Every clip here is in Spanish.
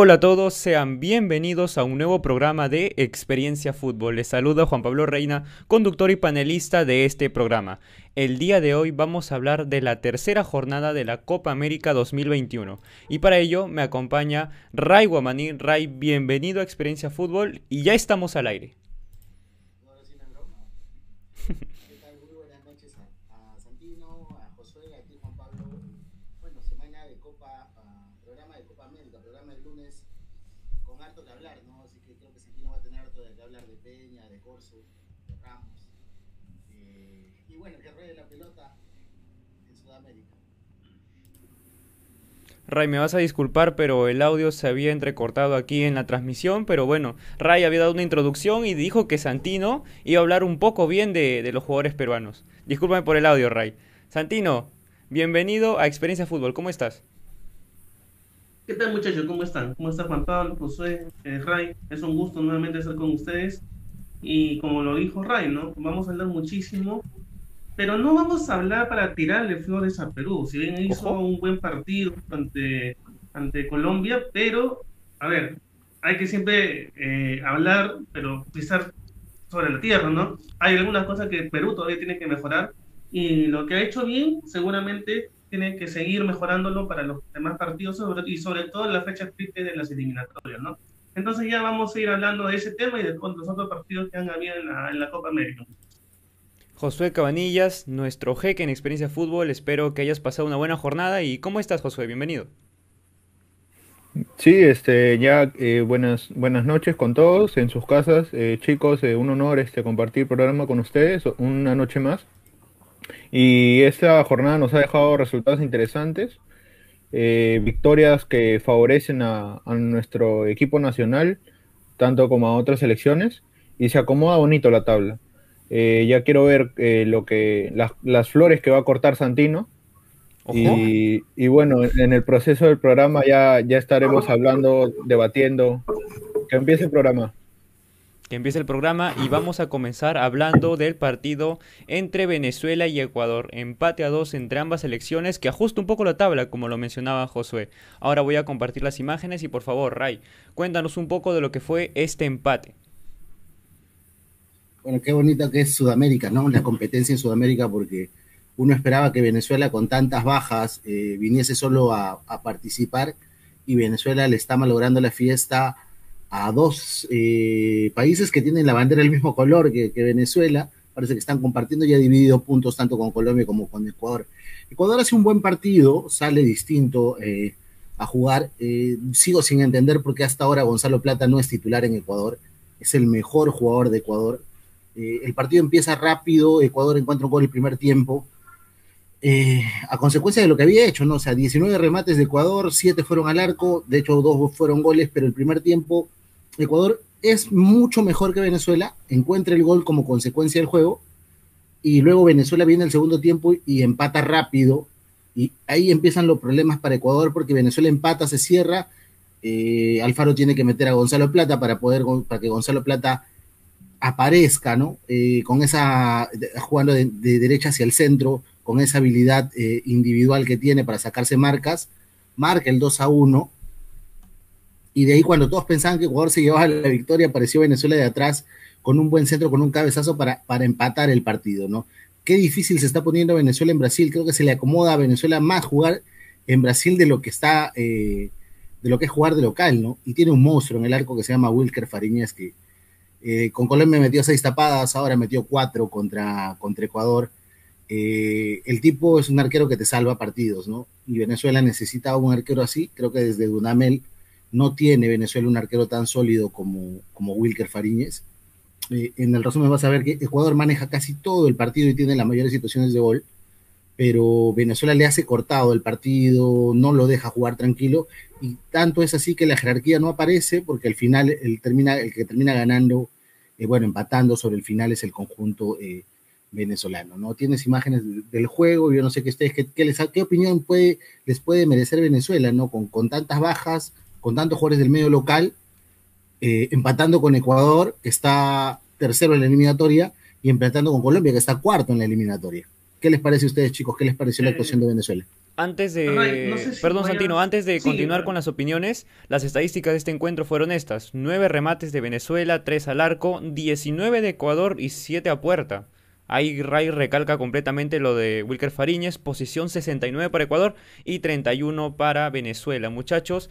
Hola a todos, sean bienvenidos a un nuevo programa de Experiencia Fútbol. Les saluda Juan Pablo Reina, conductor y panelista de este programa. El día de hoy vamos a hablar de la tercera jornada de la Copa América 2021. Y para ello me acompaña Ray Guamaní. Ray, bienvenido a Experiencia Fútbol y ya estamos al aire. Ray, me vas a disculpar, pero el audio se había entrecortado aquí en la transmisión, pero bueno, Ray había dado una introducción y dijo que Santino iba a hablar un poco bien de, los jugadores peruanos. Discúlpame por el audio, Ray. Santino, bienvenido a Experiencia Fútbol, ¿cómo estás? ¿Qué tal muchachos? ¿Cómo están? ¿Cómo está Juan Pablo, Josué, eh, Ray? Es un gusto nuevamente estar con ustedes. Y como lo dijo Ray, ¿no? Vamos a hablar muchísimo pero no vamos a hablar para tirarle flores a Perú. Si bien hizo un buen partido ante, ante Colombia, pero, a ver, hay que siempre eh, hablar, pero pisar sobre la tierra, ¿no? Hay algunas cosas que Perú todavía tiene que mejorar y lo que ha hecho bien seguramente tiene que seguir mejorándolo para los demás partidos y sobre todo en la fecha triste de las eliminatorias, ¿no? Entonces ya vamos a ir hablando de ese tema y de los otros partidos que han habido en la, en la Copa América. Josué Cabanillas, nuestro jeque en Experiencia Fútbol. Espero que hayas pasado una buena jornada. ¿Y cómo estás, Josué? Bienvenido. Sí, este, ya eh, buenas, buenas noches con todos en sus casas. Eh, chicos, eh, un honor este, compartir el programa con ustedes una noche más. Y esta jornada nos ha dejado resultados interesantes, victorias que favorecen a, a, nuestro equipo nacional, tanto como a otras selecciones, y se acomoda bonito la tabla. Eh, ya quiero ver eh, lo que las, flores que va a cortar Santino. Y, bueno, en el proceso del programa ya, ya estaremos hablando, debatiendo. Que empiece el programa. Que empiece el programa y vamos a comenzar hablando del partido entre Venezuela y Ecuador. Empate a dos entre ambas selecciones que ajusta un poco la tabla, como lo mencionaba Josué. Ahora voy a compartir las imágenes y por favor, Ray, cuéntanos un poco de lo que fue este empate. Bueno, qué bonito que es Sudamérica, ¿no? La competencia en Sudamérica, porque uno esperaba que Venezuela con tantas bajas eh, viniese solo a, participar y Venezuela le está malogrando la fiesta a dos eh, países que tienen la bandera del mismo color que, Venezuela. Parece que están compartiendo y ha dividido puntos tanto con Colombia como con Ecuador. Ecuador hace un buen partido, sale distinto eh, a jugar. sigo sin entender por qué hasta ahora Gonzalo Plata no es titular en Ecuador. Es el mejor jugador de Ecuador eh, el partido empieza rápido, Ecuador encuentra un gol el primer tiempo, eh, a consecuencia de lo que había hecho, ¿no? O sea, 19 remates de Ecuador, 7 fueron al arco, de hecho dos fueron goles, pero el primer tiempo Ecuador es mucho mejor que Venezuela, encuentra el gol como consecuencia del juego, y luego Venezuela viene el segundo tiempo y empata rápido, y ahí empiezan los problemas para Ecuador porque Venezuela empata, se cierra, eh, Alfaro tiene que meter a Gonzalo Plata para poder, para que Gonzalo Plata aparezca, ¿no? Eh, con esa, jugando de, derecha hacia el centro, con esa habilidad eh, individual que tiene para sacarse marcas, marca el 2 a 1. Y de ahí, cuando todos pensaban que Ecuador se llevaba la victoria, apareció Venezuela de atrás con un buen centro, con un cabezazo para, para empatar el partido, ¿no? Qué difícil se está poniendo Venezuela en Brasil. Creo que se le acomoda a Venezuela más jugar en Brasil de lo que está, eh, de lo que es jugar de local, ¿no? Y tiene un monstruo en el arco que se llama Wilker Fariñez, que, eh, con Colombia metió seis tapadas, ahora metió cuatro contra, contra Ecuador. Eh, el tipo es un arquero que te salva partidos, ¿no? Y Venezuela necesitaba un arquero así. Creo que desde Dunamel no tiene Venezuela un arquero tan sólido como, como Wilker Fariñez. Eh, en el resumen vas a ver que Ecuador maneja casi todo el partido y tiene las mayores situaciones de gol, pero Venezuela le hace cortado el partido, no lo deja jugar tranquilo y tanto es así que la jerarquía no aparece porque al final el, termina, el que termina ganando, eh, bueno, empatando sobre el final es el conjunto eh, venezolano, ¿no? Tienes imágenes del juego, yo no sé qué ustedes, qué, qué opinión puede, les puede merecer Venezuela, ¿no? Con, con tantas bajas, con tantos jugadores del medio local, eh, empatando con Ecuador, que está tercero en la eliminatoria, y empatando con Colombia, que está cuarto en la eliminatoria. ¿Qué les parece a ustedes, chicos? ¿Qué les pareció la actuación de Venezuela? Antes de. Perdón, Santino, antes de continuar con las opiniones, las estadísticas de este encuentro fueron estas: 9 remates de Venezuela, 3 al arco, 19 de Ecuador y 7 a puerta. Ahí Ray recalca completamente lo de Wilker Fariñez, posición 69 para Ecuador y 31 para Venezuela. Muchachos,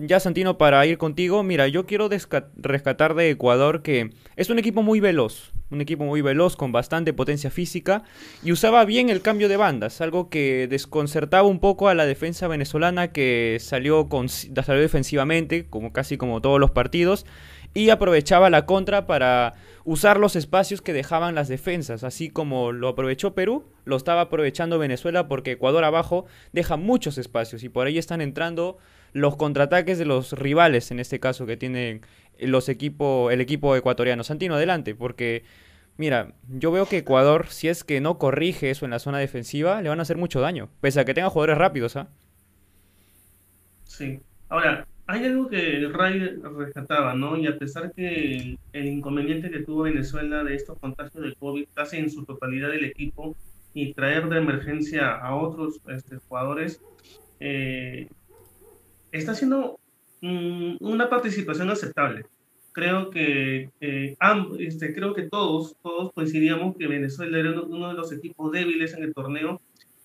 ya Santino, para ir contigo, mira, yo quiero rescatar de Ecuador que es un equipo muy veloz, un equipo muy veloz con bastante potencia física y usaba bien el cambio de bandas, algo que desconcertaba un poco a la defensa venezolana que salió, con, salió defensivamente, como casi como todos los partidos, y aprovechaba la contra para usar los espacios que dejaban las defensas, así como lo aprovechó Perú, lo estaba aprovechando Venezuela porque Ecuador abajo deja muchos espacios y por ahí están entrando los contraataques de los rivales, en este caso que tienen los equipos, el equipo ecuatoriano. Santino, adelante, porque mira, yo veo que Ecuador, si es que no corrige eso en la zona defensiva, le van a hacer mucho daño, pese a que tenga jugadores rápidos, ¿ah? Sí. Ahora, hay algo que Ray rescataba, ¿no? Y a pesar que el, inconveniente que tuvo Venezuela de estos contagios de COVID, casi en su totalidad del equipo, y traer de emergencia a otros este, jugadores, eh, está haciendo una participación aceptable. Creo que, eh, este, creo que todos, todos coincidíamos que Venezuela era uno de los equipos débiles en el torneo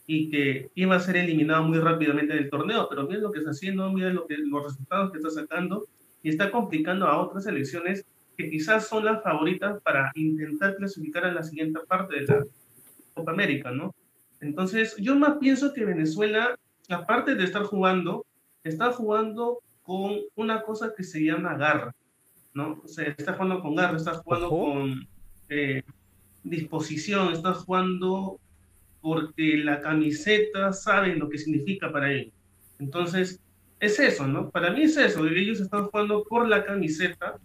y que iba a ser eliminado muy rápidamente del torneo, pero miren lo que está haciendo, miren lo que, los resultados que está sacando y está complicando a otras selecciones que quizás son las favoritas para intentar clasificar a la siguiente parte de la Copa América, ¿no? Entonces, yo más pienso que Venezuela, aparte de estar jugando, está jugando con una cosa que se llama garra, ¿no? O sea, está jugando con garra, está jugando con eh, disposición, está jugando porque la camiseta sabe lo que significa para él. Entonces, es eso, ¿no? Para mí es eso, ellos están jugando por la camiseta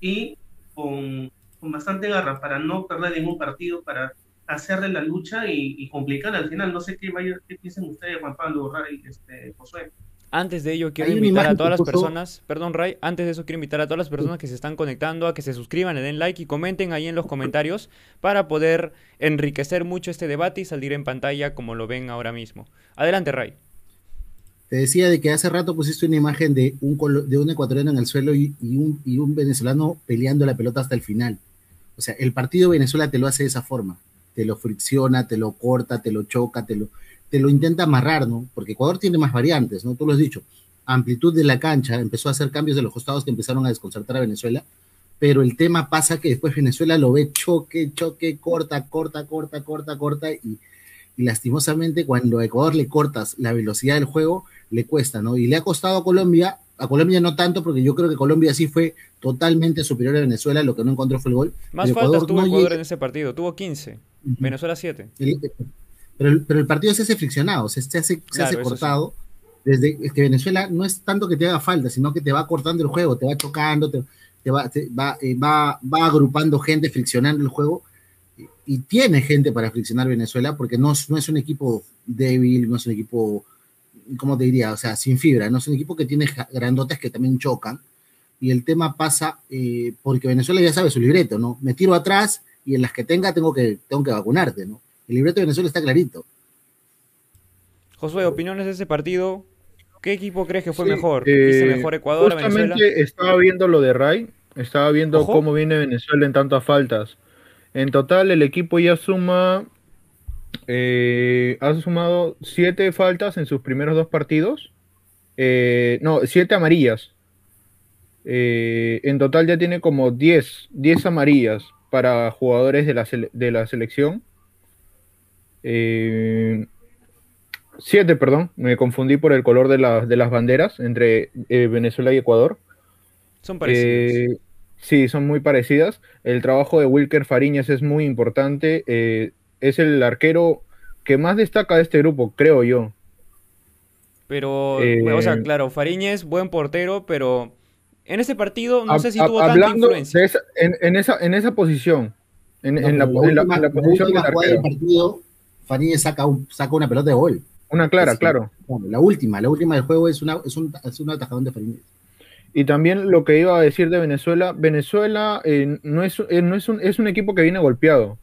y con, con bastante garra para no perder ningún partido, para hacerle la lucha y, complicar al final. No sé qué, vaya, qué piensan ustedes, Juan Pablo, Ray, este, Josué. Antes de ello, quiero invitar a todas las personas, perdón Ray, antes de eso quiero invitar a todas las personas que se están conectando a que se suscriban, le den like y comenten ahí en los comentarios para poder enriquecer mucho este debate y salir en pantalla como lo ven ahora mismo. Adelante Ray. Te decía de que hace rato pusiste una imagen de un, de un ecuatoriano en el suelo y, un, y un venezolano peleando la pelota hasta el final. O sea, el partido Venezuela te lo hace de esa forma. Te lo fricciona, te lo corta, te lo choca, te lo te lo intenta amarrar, ¿no? Porque Ecuador tiene más variantes, ¿no? Tú lo has dicho. Amplitud de la cancha, empezó a hacer cambios de los costados que empezaron a desconcertar a Venezuela, pero el tema pasa que después Venezuela lo ve choque, choque, corta, corta, corta, corta, corta, y, lastimosamente cuando a Ecuador le cortas la velocidad del juego, le cuesta, ¿no? Y le ha costado a Colombia, a Colombia no tanto, porque yo creo que Colombia sí fue totalmente superior a Venezuela, lo que no encontró fue el gol. Más faltas tuvo Ecuador en ese partido, tuvo 15, Venezuela 7. Pero, el partido se hace friccionado, se, hace, se hace cortado. Desde que Venezuela no es tanto que te haga falta, sino que te va cortando el juego, te va chocando, te, va, va, eh, va, va, agrupando gente, friccionando el juego. Y, tiene gente para friccionar Venezuela, porque no, no es un equipo débil, no es un equipo, ¿cómo te diría? O sea, sin fibra, no es un equipo que tiene grandotes que también chocan. Y el tema pasa eh, porque Venezuela ya sabe su libreto, ¿no? Me tiro atrás y en las que tenga tengo que, tengo que vacunarte, ¿no? El libreto de Venezuela está clarito. Josué, opiniones de ese partido. ¿Qué equipo crees que fue mejor? ¿Hice eh, mejor Ecuador Venezuela? estaba viendo lo de Ray, estaba viendo cómo viene Venezuela en tantas faltas. En total, el equipo ya suma. Eh, ha sumado siete faltas en sus primeros dos partidos. Eh, no, siete amarillas. en total ya tiene como 10, 10 amarillas para jugadores de la, de la selección. Eh, siete, perdón, me confundí por el color de, de las banderas entre eh, Venezuela y Ecuador. Son parecidas. Eh, sí, son muy parecidas. El trabajo de Wilker Fariñas es muy importante. es el arquero que más destaca de este grupo, creo yo. Pero, o sea, claro, Fariñez, buen portero, pero en este partido no sé si tuvo tanta influencia. en, esa, en esa posición, en, la, posición del partido, Fanny saca, saca una pelota de gol. Una clara, claro. la última, la última del juego es, una, es, un, es un atajadón de Faríñez. Y también lo que iba a decir de Venezuela, Venezuela eh, no, es, eh, no es, un, es un equipo que viene golpeado.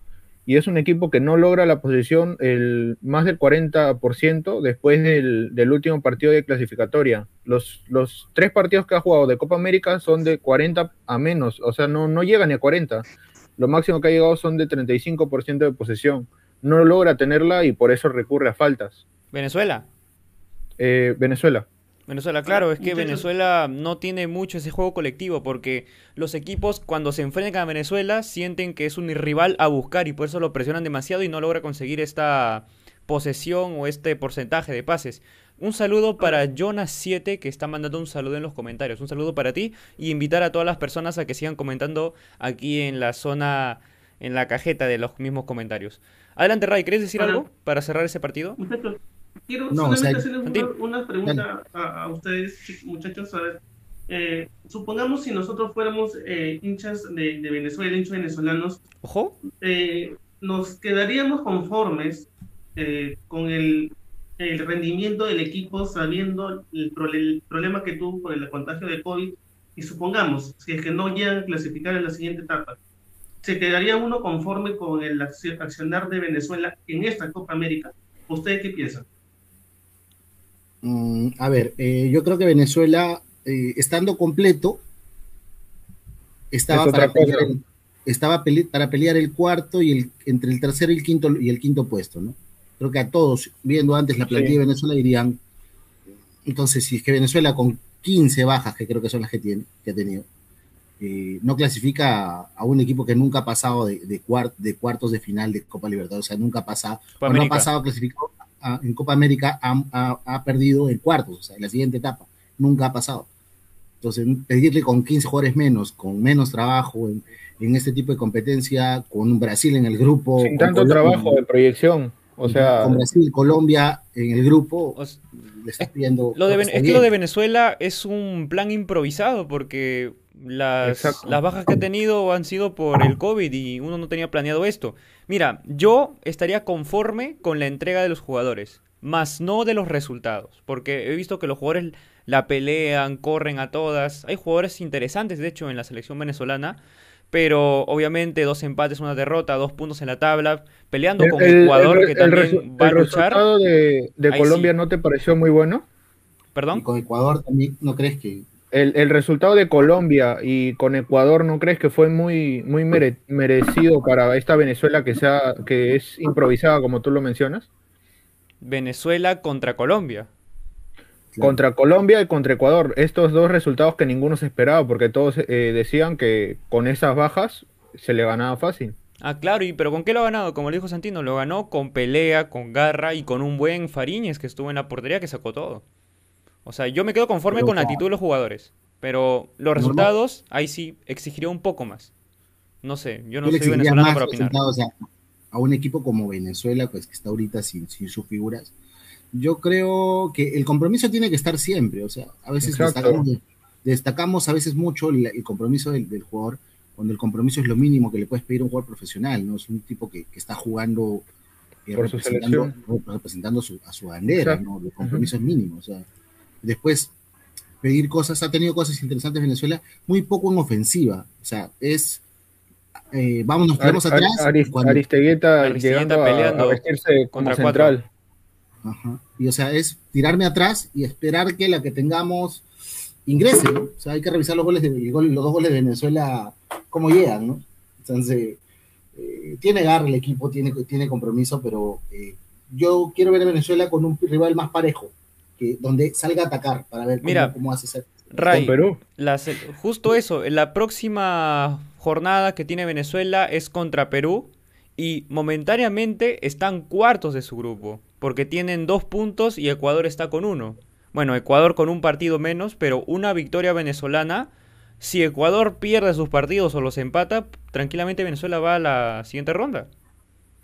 y es un equipo que no logra la posición el más del 40% después del, del, último partido de clasificatoria. Los, los tres partidos que ha jugado de Copa América son de 40 a menos, o sea, no, no llega ni a 40. Lo máximo que ha llegado son de 35% de posesión. No logra tenerla y por eso recurre a faltas. ¿Venezuela? Eh, Venezuela. Venezuela, claro, es que Venezuela no tiene mucho ese juego colectivo porque los equipos cuando se enfrentan a Venezuela sienten que es un rival a buscar y por eso lo presionan demasiado y no logra conseguir esta posesión o este porcentaje de pases. Un saludo para Jonas7 que está mandando un saludo en los comentarios. Un saludo para ti y invitar a todas las personas a que sigan comentando aquí en la zona, en la cajeta de los mismos comentarios. Adelante, Ray, ¿quieres decir algo para cerrar ese partido? Quiero solamente hacerles una, pregunta a, ustedes, muchachos. A ver, eh, supongamos si nosotros fuéramos eh, hinchas de, Venezuela, hinchas venezolanos, ¿Ojo? Eh, nos quedaríamos conformes con el, el, rendimiento del equipo sabiendo el, el, problema que tuvo por el contagio de COVID y supongamos, si es que no llegan a clasificar en la siguiente etapa, ¿se quedaría uno conforme con el accionar de Venezuela en esta Copa América? ¿Ustedes qué piensan? Mm, a ver, eh, yo creo que Venezuela, eh, estando completo, estaba, para pelear, el, estaba para pelear el cuarto y el, entre el tercero y el quinto y el quinto puesto, ¿no? Creo que a todos, viendo antes la plantilla de Venezuela, dirían, entonces, si es que Venezuela con 15 bajas, que creo que son las que tiene, que ha tenido, eh, no clasifica a, un equipo que nunca ha pasado de, de, de, cuartos de final de Copa Libertadores, o sea, nunca ha pasado, no ha pasado, clasificó en Copa América ha, perdido en cuartos, o sea, en la siguiente etapa. Nunca ha pasado. Entonces, pedirle con 15 jugadores menos, con menos trabajo en, este tipo de competencia, con Brasil en el grupo. Sin tanto trabajo de proyección. O sea, con Brasil, Colombia en el grupo, le estás pidiendo. Lo de, es que lo de Venezuela es un plan improvisado porque las, las, bajas que ha tenido han sido por el COVID y uno no tenía planeado esto. Mira, yo estaría conforme con la entrega de los jugadores, más no de los resultados, porque he visto que los jugadores la pelean, corren a todas. Hay jugadores interesantes, de hecho, en la selección venezolana, pero obviamente dos empates, una derrota, dos puntos en la tabla, peleando con un jugador que también va a luchar. ¿El resultado de, Colombia no te pareció muy bueno? ¿Perdón? Y con Ecuador también, ¿no crees que el, resultado de Colombia y con Ecuador, ¿no crees que fue muy, muy merecido para esta Venezuela que, sea, que es improvisada, como tú lo mencionas? Venezuela contra Colombia. Contra Colombia y contra Ecuador. Estos dos resultados que ninguno se esperaba, porque todos eh, decían que con esas bajas se le ganaba fácil. Ah, claro, y pero ¿con qué lo ha ganado? Como le dijo Santino, lo ganó con pelea, con garra y con un buen Fariñez que estuvo en la portería que sacó todo. O sea, yo me quedo conforme con la actitud de los jugadores. Pero los resultados, ahí sí exigiría un poco más. No sé, yo no soy venezolano para opinar. a un equipo como Venezuela, pues que está ahorita sin, sin sus figuras, yo creo que el compromiso tiene que estar siempre. O sea, a veces destacamos, a veces mucho el, compromiso del, jugador, cuando el compromiso es lo mínimo que le puedes pedir a un jugador profesional, ¿no? Es un tipo que, está jugando eh, representando, representando a su bandera, ¿no? El compromiso es mínimo. O sea, después pedir cosas, ha tenido cosas interesantes Venezuela, muy poco en ofensiva, o sea, es, eh, vamos, nos quedamos atrás. Aristegueta, llegando a, vestirse contra central. Ajá. Y o sea, es tirarme atrás y esperar que la que tengamos ingrese, ¿no? O sea, hay que revisar los goles de los dos goles de Venezuela, cómo llegan, ¿no? Entonces, eh, tiene garra el equipo, tiene, tiene compromiso, pero eh, yo quiero ver a Venezuela con un rival más parejo donde salga a atacar para ver cómo, hace ser. Ray, Perú. justo eso, la próxima jornada que tiene Venezuela es contra Perú y momentáneamente están cuartos de su grupo, porque tienen dos puntos y Ecuador está con uno. Bueno, Ecuador con un partido menos, pero una victoria venezolana. Si Ecuador pierde sus partidos o los empata, tranquilamente Venezuela va a la siguiente ronda.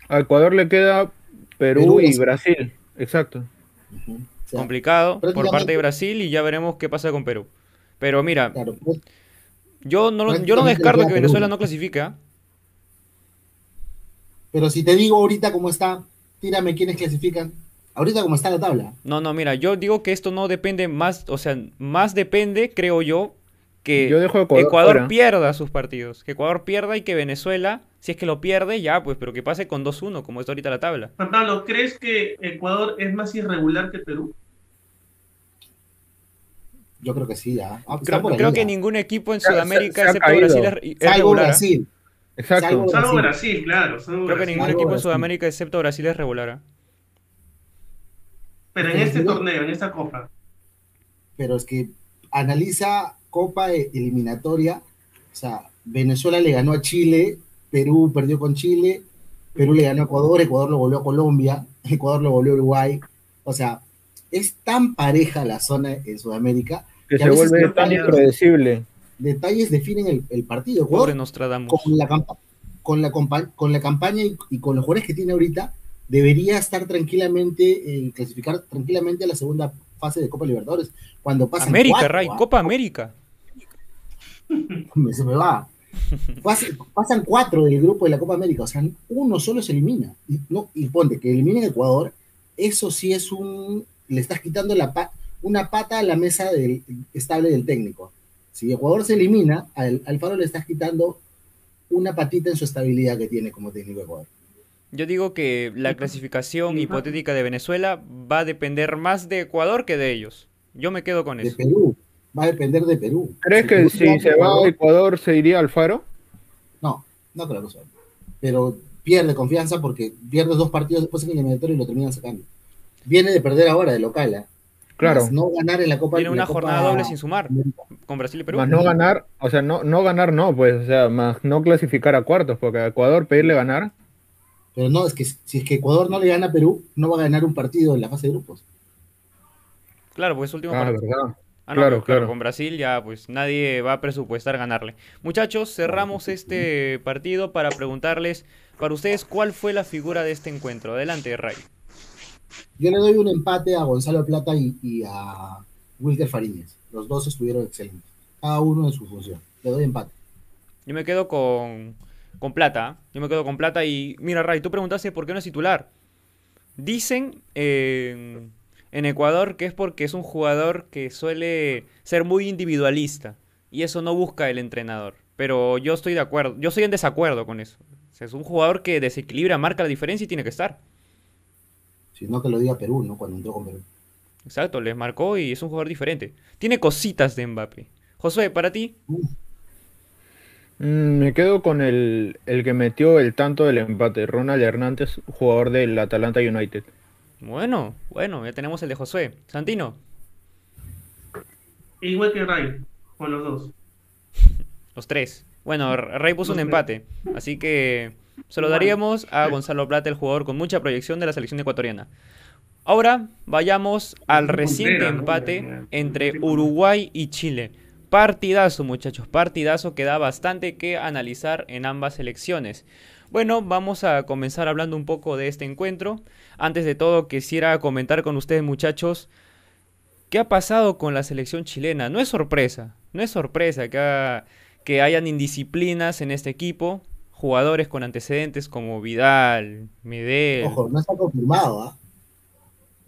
A Ecuador le queda Perú, y Brasil, exacto complicado por parte de Brasil y ya veremos qué pasa con Perú. Pero mira, pues, yo no, yo no descarto que Venezuela no clasifique. ¿ah? Pero si te digo ahorita cómo está, tírame quiénes clasifican. Ahorita cómo está la tabla. No, no, mira, yo digo que esto no depende más, o sea, más depende, creo yo, que Ecuador, pierda sus partidos. Que Ecuador pierda y que Venezuela Si es que lo pierde, ya, pues, pero que pase con 2-1, como está ahorita la tabla. Juan Pablo, ¿crees que Ecuador es más irregular que Perú? Yo creo que sí, ya. Ah, Creo, por creo que ningún equipo en Se Sudamérica, se ha excepto caído. Brasil, es, es Salvo regular. ¿ah? Brasil. Exacto. Salvo- Salvo Brasil. Brasil, claro. salvo Creo que ningún equipo en así. Sudamérica, excepto Brasil, es regular. ¿ah? Pero en este torneo, en esta copa. Pero es que analiza Copa e- eliminatoria. O sea, Venezuela le ganó a Chile, Perú perdió con Chile, Perú le ganó a Ecuador, Ecuador lo volvió a Colombia, Ecuador lo volvió a Uruguay. O sea, es tan pareja la zona en Sudamérica. Que que se vuelve tan impredecible. Detalles definen el, el partido. Pobre Nostradamus. con la, con la, con la campaña y, y con los jugadores que tiene ahorita, debería estar tranquilamente, eh, clasificar tranquilamente a la segunda fase de Copa Libertadores. Cuando pasan América, cuatro, Ray, ¿ah? Copa América. Se me va. Pas- pasan cuatro del grupo de la Copa América, o sea, uno solo se elimina. Y, no, y ponte que eliminen Ecuador, eso sí es un. Le estás quitando la pa- una pata a la mesa del, estable del técnico. Si Ecuador se elimina, al Alfaro le estás quitando una patita en su estabilidad que tiene como técnico de Ecuador. Yo digo que la clasificación hipotética de Venezuela va a depender más de Ecuador que de ellos. Yo me quedo con De eso. Perú, va a depender de Perú. ¿Crees Si que Perú si se va a Ecuador- Ecuador se iría al Faro? No, no creo que sea. Pero pierde confianza porque pierde dos partidos después en el eliminatorio y lo terminan sacando. Viene de perder ahora de local. ¿ah? Claro. Más no ganar en la Copa Tiene una Copa jornada doble sin sumar América. con Brasil y Perú. Más no ganar, o sea, no, no ganar no, pues, o sea, más no clasificar a cuartos, porque a Ecuador pedirle ganar, Pero no, es que si es que Ecuador no le gana a Perú, no va a ganar un partido en la fase de grupos. Claro, pues es último ah, partido. verdad. Ah, no, Claro, pero claro. Con Brasil ya, pues nadie va a presupuestar ganarle. Muchachos, cerramos este partido para preguntarles para ustedes cuál fue la figura de este encuentro. Adelante, Ray. Yo le doy un empate a Gonzalo Plata y, a Wilker Fariñez. Los dos estuvieron excelentes. Cada uno en su función. Le doy empate. Yo me quedo con, con Plata. ¿ah? Yo me quedo con Plata y mira, Ray, tú preguntaste por qué no es titular. Dicen en, en Ecuador que es porque es un jugador que suele ser muy individualista y eso no busca el entrenador. Pero yo estoy de acuerdo, yo estoy en desacuerdo con eso. O sea, es un jugador que desequilibra, marca la diferencia y tiene que estar. Si no que lo diga Perú, ¿no? Cuando entró con Perú. Exacto, les marcó y es un jugador diferente. Tiene cositas de Mbappé. Josué, para ti, Mm, me quedo con el, el que metió el tanto del empate, Ronald Hernández, jugador del Atalanta United. bueno, bueno, ya tenemos el de Josué. Santino, Igual que Ray, con los dos. los tres. Bueno, R- Rey puso un empate, así que se lo daríamos a Gonzalo Plata, el jugador con mucha proyección de la selección ecuatoriana. Ahora vayamos al reciente empate entre Uruguay y Chile. Partidazo, muchachos, partidazo que da bastante que analizar en ambas selecciones. Bueno, vamos a comenzar hablando un poco de este encuentro. Antes de todo, quisiera comentar con ustedes, muchachos, qué ha pasado con la selección chilena. No es sorpresa, no es sorpresa que, ha- que hayan indisciplinas en este equipo. Jugadores con antecedentes como Vidal, Medel. Ojo, no está confirmado, ¿ah?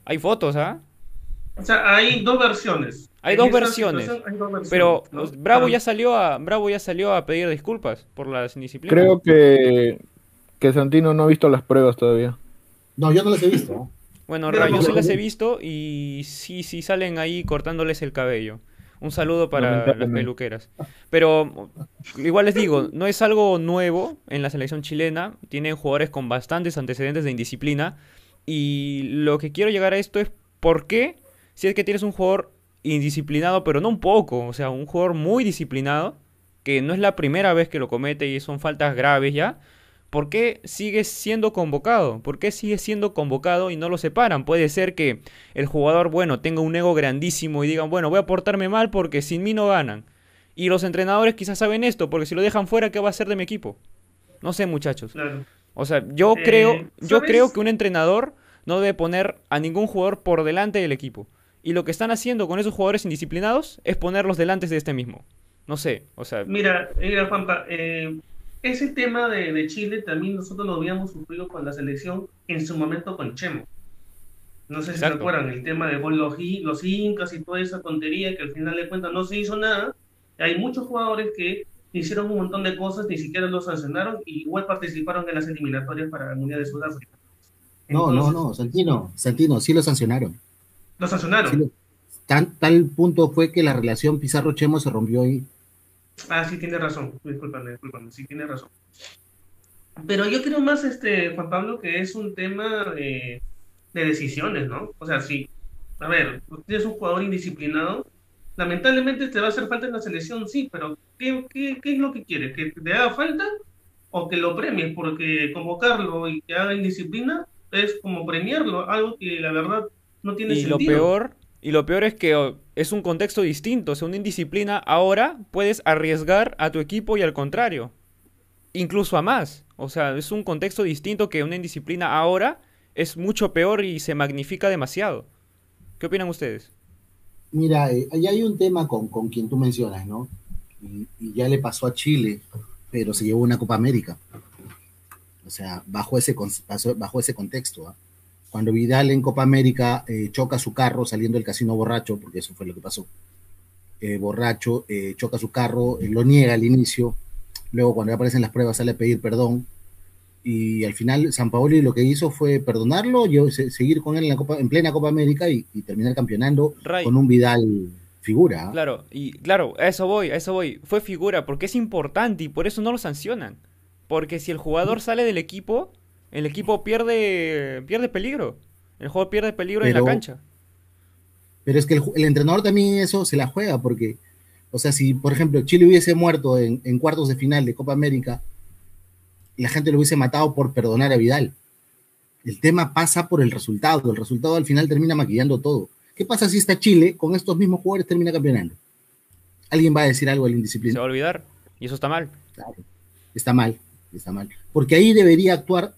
Hay fotos, ¿ah? O sea, hay dos versiones. Hay dos versiones, hay dos versiones, Pero ¿no? Bravo Ah, ya salió a Bravo ya salió a pedir disculpas por las indisciplinas. Creo que, que Santino no ha visto las pruebas todavía. No, yo no los he visto. ¿ah? Bueno, Pero Ray, yo sí las he visto y sí, sí salen ahí cortándoles el cabello. Un saludo para las peluqueras. Pero igual les digo, no es algo nuevo en la selección chilena. Tienen jugadores con bastantes antecedentes de indisciplina. Y lo que quiero llegar a esto es por qué, si es que tienes un jugador indisciplinado, pero no un poco, o sea, un jugador muy disciplinado, que no es la primera vez que lo comete y son faltas graves ya, ¿por qué sigue siendo convocado? ¿Por qué sigue siendo convocado y no lo separan? Puede ser que el jugador, bueno, tenga un ego grandísimo y digan, bueno, voy a portarme mal porque sin mí no ganan. Y los entrenadores quizás saben esto, porque si lo dejan fuera, ¿qué va a hacer de mi equipo? No sé, muchachos. Claro. O sea, yo Eh, creo, creo que un entrenador no debe poner a ningún jugador por delante del equipo. Y lo que están haciendo con esos jugadores indisciplinados es ponerlos delante de este mismo. No sé, o sea, Mira, mira, Juanpa, eh, ese tema de, de Chile también nosotros lo habíamos sufrido con la selección en su momento con Chemo. No sé si se Exacto. acuerdan, el tema de gol los, los incas y toda esa tontería que al final de cuentas no se hizo nada. Hay muchos jugadores que hicieron un montón de cosas, ni siquiera lo sancionaron y igual participaron en las eliminatorias para el Mundial de Sudáfrica. no, no, no, Santino, Santino, sí lo sancionaron. ¿Lo sancionaron? tan, tal punto fue que la relación Pizarro-Chemo se rompió ahí. Ah, sí, tiene razón. Disculpame, disculpame, sí, tiene razón. Pero yo creo más, este, Juan Pablo, que es un tema de, de decisiones, ¿no? O sea, sí. A ver, tienes un jugador indisciplinado, lamentablemente te va a hacer falta en la selección, sí, pero ¿qué, qué, qué es lo que quiere? ¿Que te haga falta o que lo premies? Porque convocarlo y que haga indisciplina es como premiarlo, algo que la verdad no tiene y sentido. Lo peor, y lo peor es que es un contexto distinto, o sea, una indisciplina ahora puedes arriesgar a tu equipo y al contrario, incluso a más. O sea, es un contexto distinto que una indisciplina ahora es mucho peor y se magnifica demasiado. ¿Qué opinan ustedes? Mira, eh, ahí hay un tema con, con quien tú mencionas, ¿no? Y, ya le pasó a Chile, pero se llevó una Copa América. O sea, bajo ese, bajo ese contexto. ¿eh? Cuando Vidal en Copa América eh, choca su carro saliendo del casino borracho, porque eso fue lo que pasó. Eh, borracho, choca su carro, lo niega al inicio, luego cuando aparecen las pruebas sale a pedir perdón, y al final San Paoli lo que hizo fue perdonarlo, yo, seguir con él en, la Copa, en plena Copa América y, y terminar campeonando Ray. con un Vidal figura. ¿eh? Claro, y claro, a eso voy, a eso voy. Fue figura porque es importante y por eso no lo sancionan. Porque si el jugador sale del equipo, el equipo pierde pierde peligro. El juego pierde peligro pero, en la cancha. Pero es que el, el, entrenador también eso se la juega porque, o sea, si por ejemplo Chile hubiese muerto en, en cuartos de final de Copa América, la gente lo hubiese matado por perdonar a Vidal. El tema pasa por el resultado. El resultado al final termina maquillando todo. ¿Qué pasa si está Chile con estos mismos jugadores termina campeonando? Alguien va a decir algo la indisciplina. Se va a olvidar. Y eso está mal. Claro. Está mal. Está mal. Porque ahí debería actuar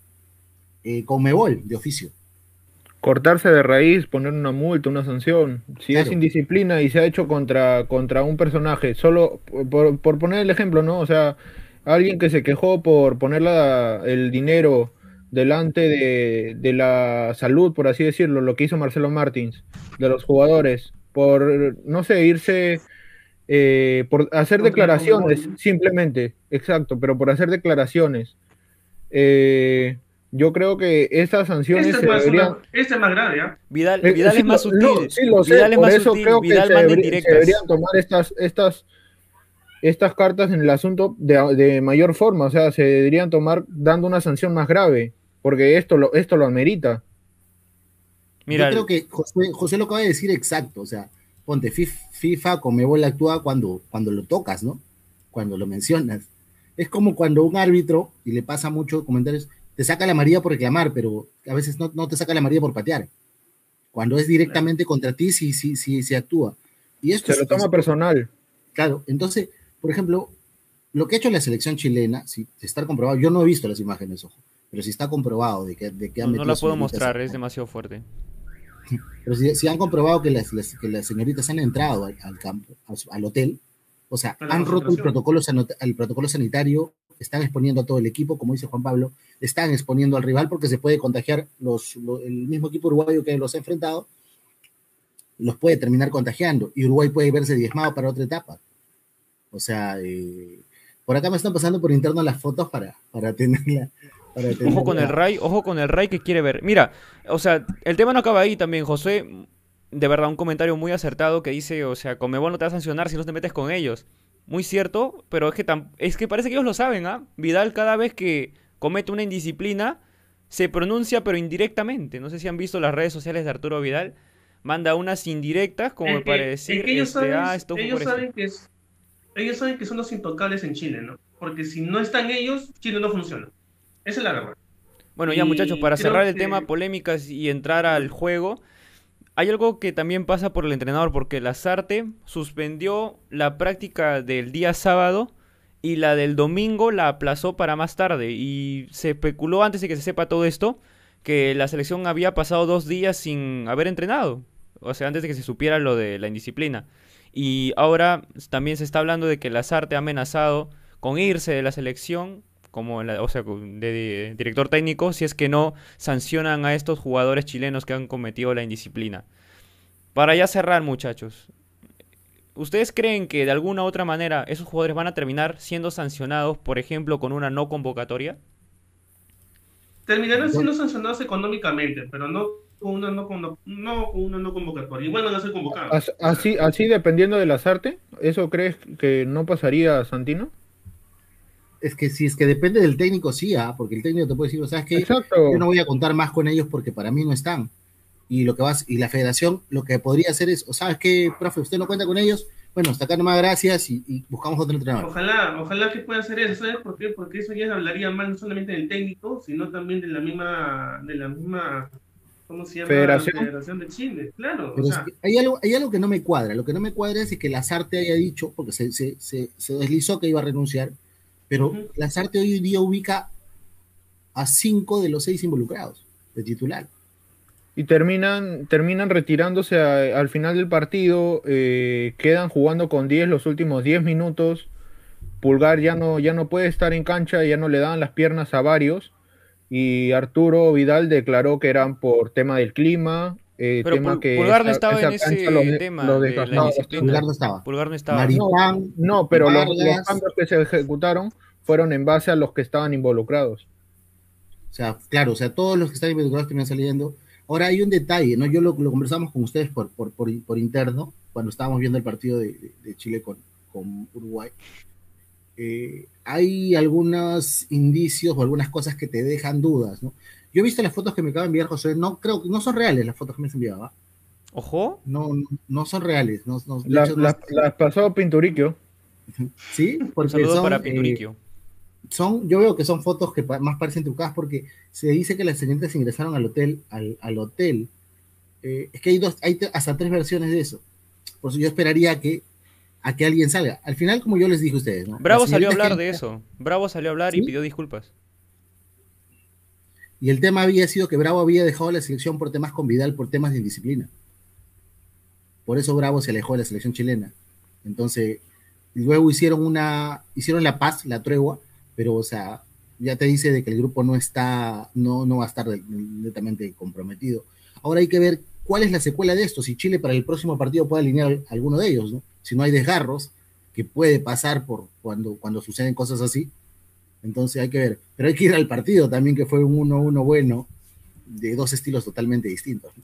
eh, con Mebol de oficio. Cortarse de raíz, poner una multa, una sanción. Si claro. es indisciplina y se ha hecho contra, contra un personaje, solo por, por poner el ejemplo, ¿no? O sea, alguien que se quejó por poner la, el dinero delante de, de, la salud, por así decirlo, lo que hizo Marcelo Martins, de los jugadores, por, no sé, irse, eh, por hacer declaraciones, simplemente, exacto, pero por hacer declaraciones. Eh, yo creo que estas sanciones este, se deberían... este es más grave, ¿eh? Vidal, Vidal sí, es más sutil. No, sí, lo sé, Vidal es por más eso sutil. creo que se, manda debería, se deberían tomar estas, estas, estas cartas en el asunto de, de, mayor forma, o sea, se deberían tomar dando una sanción más grave, porque esto lo, esto lo amerita. Mira, Yo creo que José, José, lo acaba de decir exacto, o sea, ponte FIFA, Comebol actúa cuando, cuando lo tocas, ¿no? Cuando lo mencionas. Es como cuando un árbitro, y le pasa mucho comentarios, te saca la María por reclamar, pero a veces no, no te saca la María por patear. Cuando es directamente contra ti, sí, sí, sí, sí actúa. Y esto se lo toma es, personal. Claro, entonces, por ejemplo, lo que ha hecho la selección chilena, si está comprobado, yo no he visto las imágenes, ojo, pero si está comprobado de que, de que han no, no la puedo mostrar, es demasiado fuerte. Pero si, si han comprobado que las, las, que las, señoritas han entrado al, al campo, al, al, hotel, o sea, han roto el protocolo, el protocolo sanitario, están exponiendo a todo el equipo, como dice Juan Pablo, están exponiendo al rival porque se puede contagiar los, el mismo equipo uruguayo que los ha enfrentado, los puede terminar contagiando y Uruguay puede verse diezmado para otra etapa. O sea, eh, por acá me están pasando por interno las fotos para, para tenerla. Para tenerla. Ojo con el Ray, ojo con el Ray que quiere ver. Mira, o sea, el tema no acaba ahí también, José. De verdad, un comentario muy acertado que dice, o sea, Comebol no te va a sancionar si no te metes con ellos. Muy cierto, pero es que, es que parece que ellos lo saben, ¿ah? ¿eh? Vidal cada vez que comete una indisciplina se pronuncia pero indirectamente. No sé si han visto las redes sociales de Arturo Vidal. Manda unas indirectas como es que, para decir, es que ellos este, saben, ah, esto ellos saben que es, ellos saben que son los intocables en Chile, ¿no? Porque si no están ellos, Chile no funciona. Esa es la verdad. Bueno, ya Y muchachos, para cerrar el que- tema polémicas y entrar al juego, hay algo que también pasa por el entrenador, porque Lazarte suspendió la práctica del día sábado y la del domingo la aplazó para más tarde. Y se especuló antes de que se sepa todo esto que la selección había pasado dos días sin haber entrenado. O sea, antes de que se supiera lo de la indisciplina. Y ahora también se está hablando de que Lazarte ha amenazado con irse de la selección, como la- o sea, de director técnico, si es que no sancionan a estos jugadores chilenos que han cometido la indisciplina. Para ya cerrar, muchachos. ¿Ustedes creen que de alguna u otra manera esos jugadores van a terminar siendo sancionados, por ejemplo, con una no convocatoria? Terminarán siendo sancionados económicamente, pero no con una no, con, no, con una no convocatoria. Igual van a ser convocados. Así, así dependiendo de las artes, ¿eso crees que no pasaría, Santino? Es que si es que depende del técnico, sí, ¿ah? porque el técnico te puede decir, ¿sabes qué? Yo no voy a contar más con ellos porque para mí no están. Y lo que vas, y la federación lo que podría hacer es, ¿sabes qué, profe? Usted no cuenta con ellos, bueno, hasta acá nomás gracias y, buscamos otro entrenador. Ojalá, ojalá que pueda hacer eso, ¿sabes por qué? Porque eso ya hablaría más no solamente del técnico, sino también de la misma, de la misma ¿cómo se llama? Federación, Federación de Chile, claro. hay, algo, hay algo que no me cuadra. Lo que no me cuadra es que Lazarte haya dicho, porque se, se, se, deslizó que iba a renunciar, pero Lazarte hoy día ubica a cinco de los seis involucrados de titular y terminan, terminan retirándose al final del partido, eh, quedan jugando con 10 los últimos 10 minutos. Pulgar ya no, ya no puede estar en cancha, ya no le dan las piernas a varios. Y Arturo Vidal declaró que eran por tema del clima. Eh, tema que Pulgar no estaba en ese tema. Pulgar no estaba. Pulgar no estaba. no, pero los, cambios que se ejecutaron fueron en base a los que estaban involucrados. O sea, claro, o sea, todos los que están involucrados terminan saliendo. Ahora hay un detalle, ¿no? Yo lo, conversamos con ustedes por, por, por, interno, cuando estábamos viendo el partido de, Chile con, con Uruguay. Eh, hay algunos indicios o algunas cosas que te dejan dudas, ¿no? Yo he visto las fotos que me acaba de enviar José, no creo no son reales las fotos que me enviaba. Ojo. No, no, son reales. No, las, pasó Pinturiquio. Sí, porque Un para eh, Pinturiquio son, yo veo que son fotos que más parecen trucadas porque se dice que las señoritas ingresaron al hotel, al, hotel. Eh, es que hay dos, hay hasta tres versiones de eso. Por eso yo esperaría que a que alguien salga. Al final, como yo les dije a ustedes, Bravo salió a hablar de eso. Bravo salió a hablar y pidió disculpas. Y el tema había sido que Bravo había dejado la selección por temas con Vidal, por temas de indisciplina. Por eso Bravo se alejó de la selección chilena. Entonces, luego hicieron una, hicieron la paz, la tregua, pero, o sea, ya te dice de que el grupo no está, no, no va a estar netamente comprometido. Ahora hay que ver cuál es la secuela de esto, si Chile para el próximo partido puede alinear alguno de ellos, ¿no? Si no hay desgarros, que puede pasar por cuando, cuando suceden cosas así. Entonces hay que ver, pero hay que ir al partido también, que fue un 1-1 bueno, de dos estilos totalmente distintos.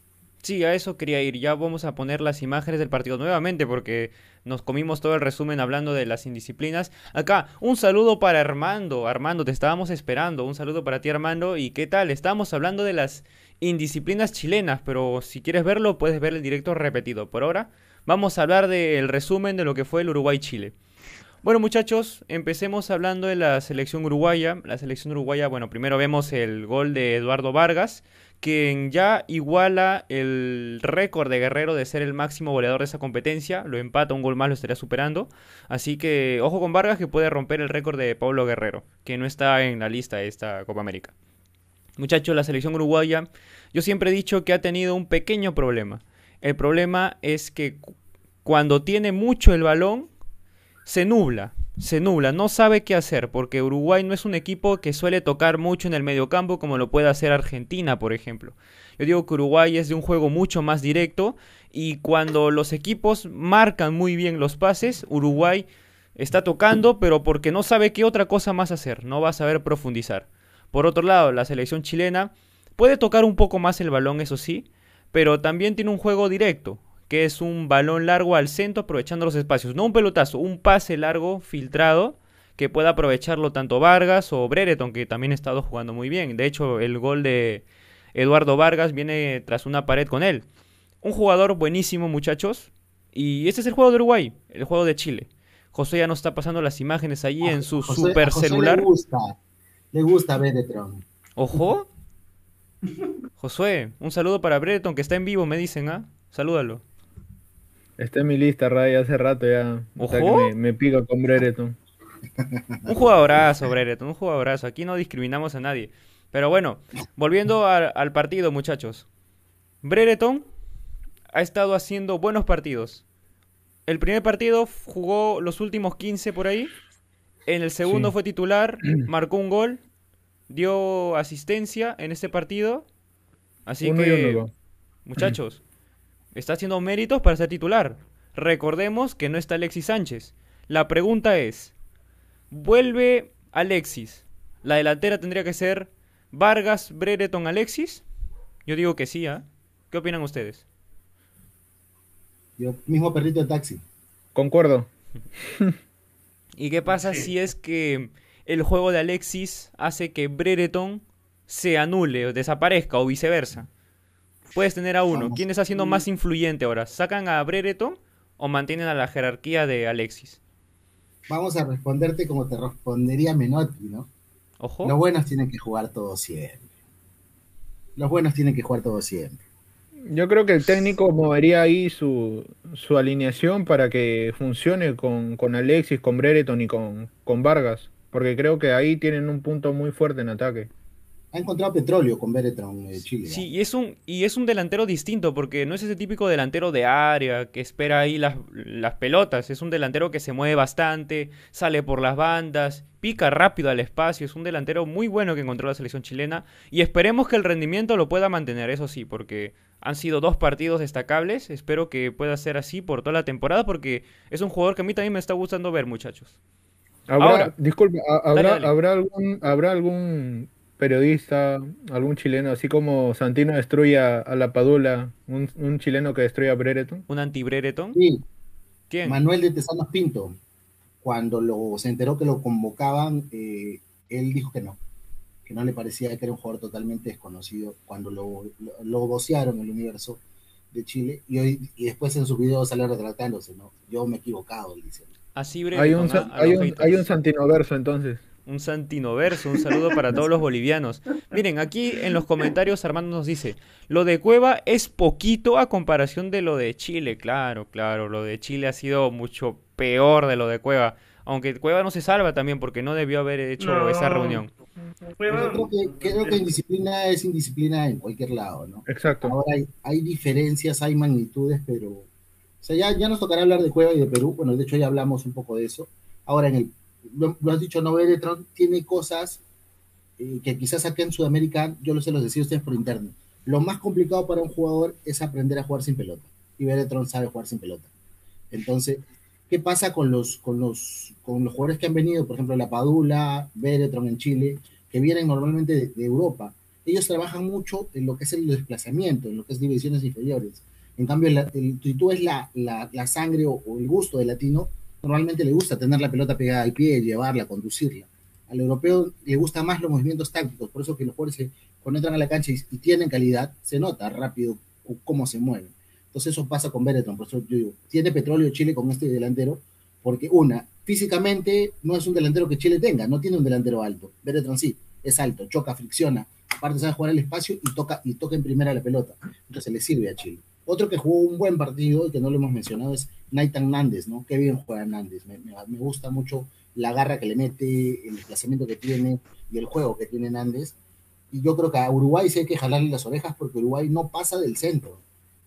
Sí, a eso quería ir. Ya vamos a poner las imágenes del partido nuevamente porque nos comimos todo el resumen hablando de las indisciplinas. Acá, un saludo para Armando. Armando, te estábamos esperando. Un saludo para ti, Armando. ¿Y qué tal? Estábamos hablando de las indisciplinas chilenas, pero si quieres verlo, puedes ver el directo repetido. Por ahora, vamos a hablar del resumen de lo que fue el Uruguay-Chile. Bueno muchachos, empecemos hablando de la selección uruguaya. La selección uruguaya, bueno, primero vemos el gol de Eduardo Vargas quien ya iguala el récord de Guerrero de ser el máximo goleador de esa competencia, lo empata, un gol más lo estaría superando, así que ojo con Vargas que puede romper el récord de Pablo Guerrero, que no está en la lista de esta Copa América. Muchachos, la selección uruguaya, yo siempre he dicho que ha tenido un pequeño problema. El problema es que cuando tiene mucho el balón, se nubla se nubla, no sabe qué hacer, porque Uruguay no es un equipo que suele tocar mucho en el mediocampo como lo puede hacer Argentina, por ejemplo. Yo digo que Uruguay es de un juego mucho más directo y cuando los equipos marcan muy bien los pases, Uruguay está tocando, pero porque no sabe qué otra cosa más hacer, no va a saber profundizar. Por otro lado, la selección chilena puede tocar un poco más el balón, eso sí, pero también tiene un juego directo que es un balón largo al centro aprovechando los espacios. No un pelotazo, un pase largo filtrado que pueda aprovecharlo tanto Vargas o Brereton, que también ha estado jugando muy bien. De hecho, el gol de Eduardo Vargas viene tras una pared con él. Un jugador buenísimo, muchachos. Y este es el juego de Uruguay, el juego de Chile. José ya nos está pasando las imágenes ahí en su super celular. Le gusta, le gusta Brereton. Ojo. Josué, un saludo para Brereton que está en vivo, me dicen, ¿ah? Salúdalo. Está en mi lista, Ray, hace rato ya. ¿Ojo? me, pico con Brereton. Un jugadorazo, Brereton, un jugadorazo. Aquí no discriminamos a nadie. Pero bueno, volviendo al, partido, muchachos. Brereton ha estado haciendo buenos partidos. El primer partido jugó los últimos 15 por ahí. En el segundo fue titular, marcó un gol, dio asistencia en ese partido. Así que, muchachos, está haciendo méritos para ser titular. Recordemos que no está Alexis Sánchez. La pregunta es, ¿vuelve Alexis? ¿La delantera tendría que ser Vargas, Brereton, Alexis? Yo digo que sí, ¿ah? ¿Qué opinan ustedes? Yo mismo perrito de taxi. Concuerdo. ¿Y qué pasa Sí. si es que el juego de Alexis hace que Brereton se anule o desaparezca o viceversa? Puedes tener a uno. Vamos. ¿Quién está siendo más influyente ahora? ¿Sacan a Brereton o mantienen a la jerarquía de Alexis? Vamos a responderte como te respondería Menotti, ¿no? Ojo. Los buenos tienen que jugar todo siempre. Los buenos tienen que jugar todo siempre. Yo creo que el técnico movería ahí su, su alineación para que funcione con, con Alexis, con Brereton y con, con Vargas. Porque creo que ahí tienen un punto muy fuerte en ataque. Ha encontrado petróleo con Beretron de Chile. ¿no? Sí, y es un, y es un delantero distinto, porque no es ese típico delantero de área que espera ahí las, las pelotas. Es un delantero que se mueve bastante, sale por las bandas, pica rápido al espacio. Es un delantero muy bueno que encontró la selección chilena. Y esperemos que el rendimiento lo pueda mantener, eso sí, porque han sido dos partidos destacables. Espero que pueda ser así por toda la temporada, porque es un jugador que a mí también me está gustando ver, muchachos. Habrá, Ahora. disculpa, ¿ha- Dale, ¿habrá, dale. habrá algún, habrá algún periodista, algún chileno, así como Santino destruye a, a la Padula, un, un chileno que destruye a Brereton? Un anti-Brereton. Sí, ¿Quién? Manuel de Tesanos Pinto, cuando lo, se enteró que lo convocaban, eh, él dijo que no, que no le parecía que era un jugador totalmente desconocido cuando lo, lo, lo vocearon en el universo de Chile y, hoy, y después en sus videos sale retratándose, ¿no? Yo me he equivocado, dice. Así Hay Brereton, un, ¿ah? sa- A hay un, hay un Santinoverso entonces. Un Santinoverso, un saludo para todos los bolivianos. Miren, aquí en los comentarios Armando nos dice, lo de Cueva es poquito a comparación de lo de Chile. Claro, claro, lo de Chile ha sido mucho peor de lo de Cueva. Aunque Cueva no se salva también porque no debió haber hecho No. esa reunión. Cueva- Yo creo que, creo que indisciplina es indisciplina en cualquier lado, ¿no? Exacto. Ahora hay, hay diferencias, hay magnitudes, pero o sea, ya, ya nos tocará hablar de Cueva y de Perú. Bueno, de hecho ya hablamos un poco de eso. Ahora, en el, lo, lo has dicho, no Beretron tiene cosas eh, que quizás acá en Sudamérica, yo lo sé, los decía ustedes por interno. Lo más complicado para un jugador es aprender a jugar sin pelota. Y Beretron sabe jugar sin pelota. Entonces, ¿qué pasa con los, con los, con los jugadores que han venido? Por ejemplo, La Padula, Beretron en Chile, que vienen normalmente de, de Europa ellos trabajan mucho en lo que es el desplazamiento, en lo que es divisiones inferiores. En cambio, el- si tú ves la, la- la sangre o, o el gusto del latino, normalmente le gusta tener la pelota pegada al pie, llevarla, conducirla. Al europeo le gustan más los movimientos tácticos, por eso que los jugadores se- cuando entran a la cancha y, y tienen calidad, se nota rápido cómo se mueven. Entonces eso pasa con Beretton, por eso yo digo, tiene petróleo Chile con este delantero, porque una, físicamente no es un delantero que Chile tenga, no tiene un delantero alto. Beretton sí, es alto, choca, fricciona, aparte sabe jugar el espacio y toca, y toca en primera la pelota. Entonces le sirve a Chile. Otro que jugó un buen partido y que no lo hemos mencionado es Nathan Nández, ¿no? Qué bien juega Nández. Me, me- me gusta mucho la garra que le mete, el desplazamiento que tiene y el juego que tiene Nández. Y yo creo que a Uruguay sí hay que jalarle las orejas porque Uruguay no pasa del centro.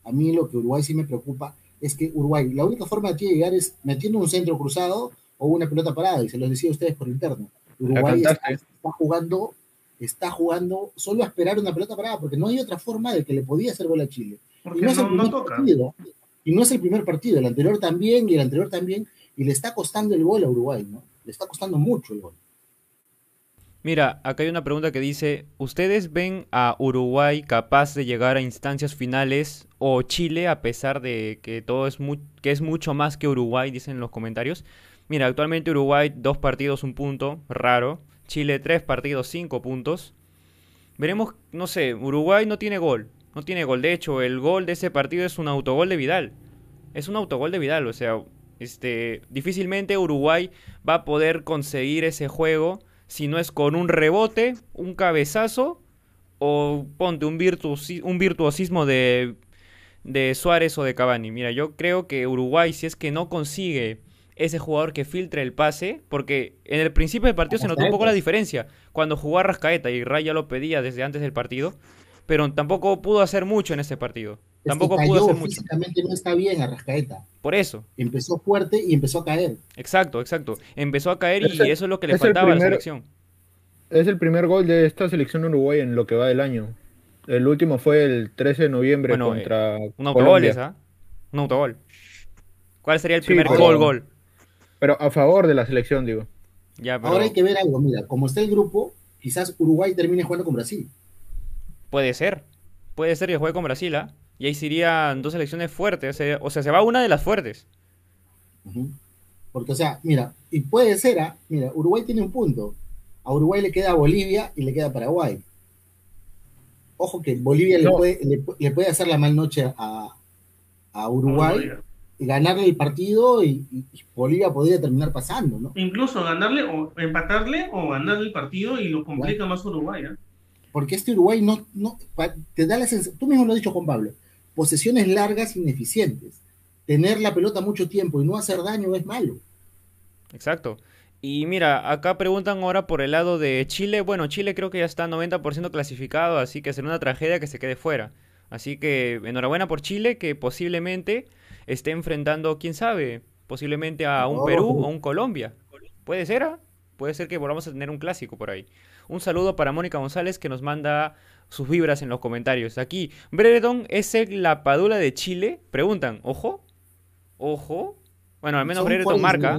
A mí lo que Uruguay sí me preocupa es que Uruguay, la única forma de aquí llegar es metiendo un centro cruzado o una pelota parada, y se los decía a ustedes por interno. Uruguay está jugando, está jugando solo a esperar una pelota parada, porque no hay otra forma de que le podía hacer gol a Chile. Porque Y no es el no primer toca. partido. Y no es el primer partido, el anterior también, y el anterior también, y le está costando el gol a Uruguay, ¿no? Le está costando mucho el gol. Mira, acá hay una pregunta que dice, ¿ustedes ven a Uruguay capaz de llegar a instancias finales o Chile a pesar de que todo es mu- que es mucho más que Uruguay, dicen en los comentarios? Mira, actualmente Uruguay dos partidos un punto, raro. Chile tres partidos cinco puntos. Veremos, no sé, Uruguay no tiene gol, no tiene gol. De hecho, el gol de ese partido es un autogol de Vidal. Es un autogol de Vidal, o sea, este, difícilmente Uruguay va a poder conseguir ese juego si no es con un rebote, un cabezazo o ponte un, un virtuosismo de, de Suárez o de Cavani. Mira, yo creo que Uruguay, si es que no consigue ese jugador que filtre el pase, porque en el principio del partido se notó un poco la diferencia cuando jugó a Rascaeta y Ray ya lo pedía desde antes del partido, pero tampoco pudo hacer mucho en ese partido. Es que Tampoco cayó, pudo hacer mucho. físicamente no está bien Arrascaeta. Por eso, Empezó fuerte y empezó a caer. exacto, exacto. Empezó a caer Es y el- eso es lo que le faltaba a la selección. Es el primer gol de esta selección uruguaya en lo que va del año. El último fue el 13 de noviembre Bueno, contra Un autogol esa, un autogol. ¿Cuál sería el Sí, primer pero- gol gol? Pero a favor de la selección, digo. Ya, pero Ahora hay que ver algo, mira, como está el grupo, quizás Uruguay termine jugando con Brasil. puede ser. Puede ser que juegue con Brasil, ¿ah? Y ahí serían dos selecciones fuertes. o sea- O sea, se va una de las fuertes. Porque, o sea, mira, y puede ser, ¿ah? mira, Uruguay tiene un punto. A Uruguay le queda Bolivia y le queda Paraguay. Ojo que Bolivia le, puede, le, le puede hacer la mal noche a, a Uruguay Uruguay. Y ganarle el partido y, y Bolivia podría terminar pasando, ¿no? Incluso ganarle o empatarle o ganarle el partido y lo complica más Uruguay. ¿eh? Porque este Uruguay no, no pa- te da la sensación, tú mismo lo has dicho Juan Pablo, posesiones largas ineficientes. Tener la pelota mucho tiempo y no hacer daño es malo. Exacto. Y mira, acá preguntan ahora por el lado de Chile. Bueno, Chile creo que ya está 90% clasificado, así que será una tragedia que se quede fuera. Así que enhorabuena por Chile, que posiblemente esté enfrentando, quién sabe, posiblemente a un Oh. Perú o un Colombia. Puede ser, ¿ah? Puede ser que volvamos a tener un clásico por ahí. Un saludo para Mónica González que nos manda sus vibras en los comentarios. Aquí, Brereton es el la padula de Chile. Preguntan, ojo, ojo. Bueno, al menos Brereton marca.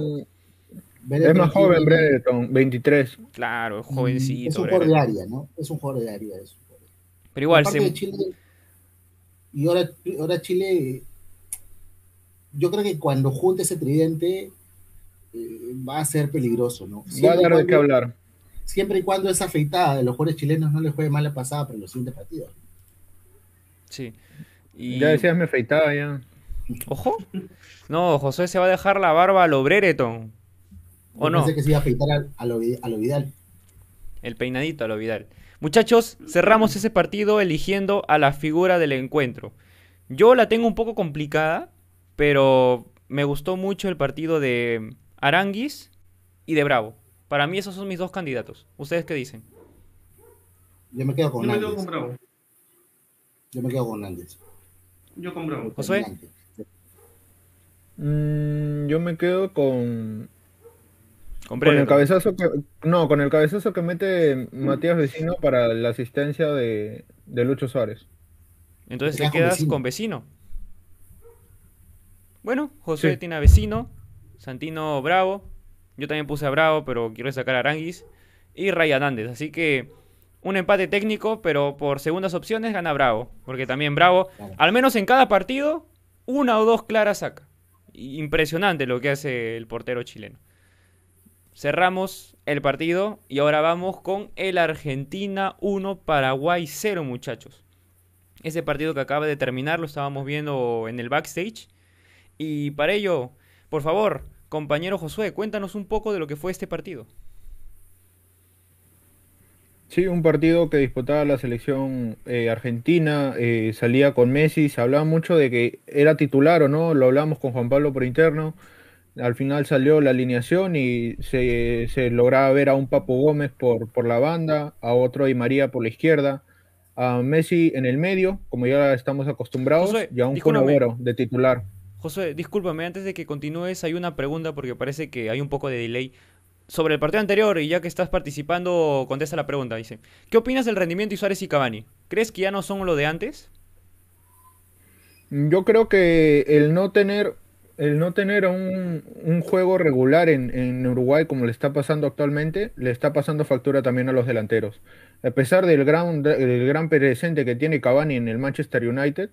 Ver Es más joven, Chile- Brereton, 23. Claro, Mm, jovencito. Es un jugador de Brereton. área, ¿no? Es un jugador de área. es un jugador. Pero igual, se- de Chile, y ahora, ahora Chile, yo creo que cuando junte ese tridente eh, va a ser peligroso, ¿no? Va a dar de qué hablar. Siempre y cuando esa afeitada de los jugadores chilenos no les juegue mala pasada para los siguientes partidos. sí. Y... Ya decías, me afeitaba ya. Ojo. No, José se va a dejar la barba a lo Brereton. ¿O no? Pensé que se iba a afeitar a, a lo, a lo Vidal. El peinadito a lo Vidal. Muchachos, cerramos ese partido eligiendo a la figura del encuentro. Yo la tengo un poco complicada, pero me gustó mucho el partido de Aranguis y de Bravo. Para mí esos son mis dos candidatos. ¿Ustedes qué dicen? Yo me quedo Yo con me quedo Nández. con Bravo. Yo me quedo con Nández. Yo con Bravo. Josué. Mm, yo me quedo con, Con con el cabezazo que no, con el cabezazo que mete Matías Vecino para la asistencia de, de Lucho Suárez. Entonces Te quedas con quedas Vecino. con vecino. Bueno, José Sí. tiene a vecino, Santino Bravo. Yo también puse a Bravo, pero quiero sacar a Aranguis. Y Ray Hernández. Así que un empate técnico, pero por segundas opciones gana Bravo. Porque también Bravo, al menos en cada partido, una o dos claras saca. Impresionante lo que hace el portero chileno. Cerramos el partido y ahora vamos con el Argentina 1, Paraguay 0, muchachos. Ese partido que acaba de terminar lo estábamos viendo en el backstage. Y para ello, por favor, compañero Josué, cuéntanos un poco de lo que fue este partido. Sí, un partido que disputaba la selección eh, argentina, eh, salía con Messi, se hablaba mucho de que era titular o no, lo hablamos con Juan Pablo por interno, al final salió la alineación y se, se lograba ver a un Papo Gómez por, por la banda, a otro Di María por la izquierda, a Messi en el medio, como ya estamos acostumbrados, y a un Kun de titular. Josué, discúlpame, antes de que continúes, hay una pregunta porque parece que hay un poco de delay. Sobre el partido anterior, y ya que estás participando, contesta la pregunta. Dice: ¿Qué opinas del rendimiento de Suárez y Cavani? ¿Crees que ya no son lo de antes? Yo creo que el no tener, el no tener un, un juego regular en, en Uruguay como le está pasando actualmente, le está pasando factura también a los delanteros. A pesar del gran, del gran presente que tiene Cavani en el Manchester United,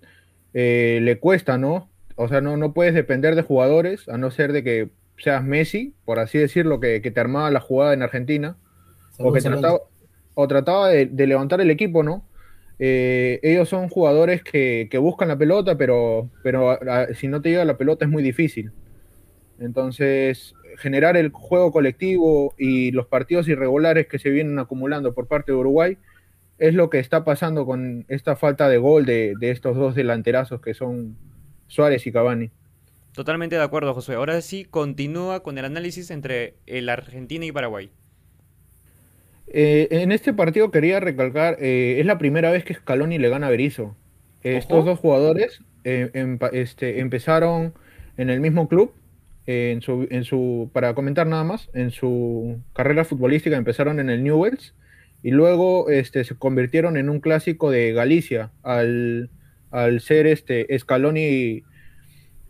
eh, le cuesta, ¿no? O sea, no, no puedes depender de jugadores, a no ser de que seas Messi, por así decirlo, que, que te armaba la jugada en Argentina, o que trataba, o trataba de, de levantar el equipo, ¿no? Eh, ellos son jugadores que, que buscan la pelota, pero, pero a- si no te llega la pelota es muy difícil. Entonces, generar el juego colectivo y los partidos irregulares que se vienen acumulando por parte de Uruguay es lo que está pasando con esta falta de gol de, de estos dos delanterazos que son Suárez y Cavani. Totalmente de acuerdo, Josué. Ahora sí, continúa con el análisis entre el Argentina y Paraguay. Eh, en este partido quería recalcar, eh, es la primera vez que Scaloni le gana a Berizzo. Estos Ojo. dos jugadores eh, este, empezaron en el mismo club, eh, en su, en su, para comentar nada más, en su carrera futbolística empezaron en el Newells y luego este, se convirtieron en un clásico de Galicia al, al ser este, Scaloni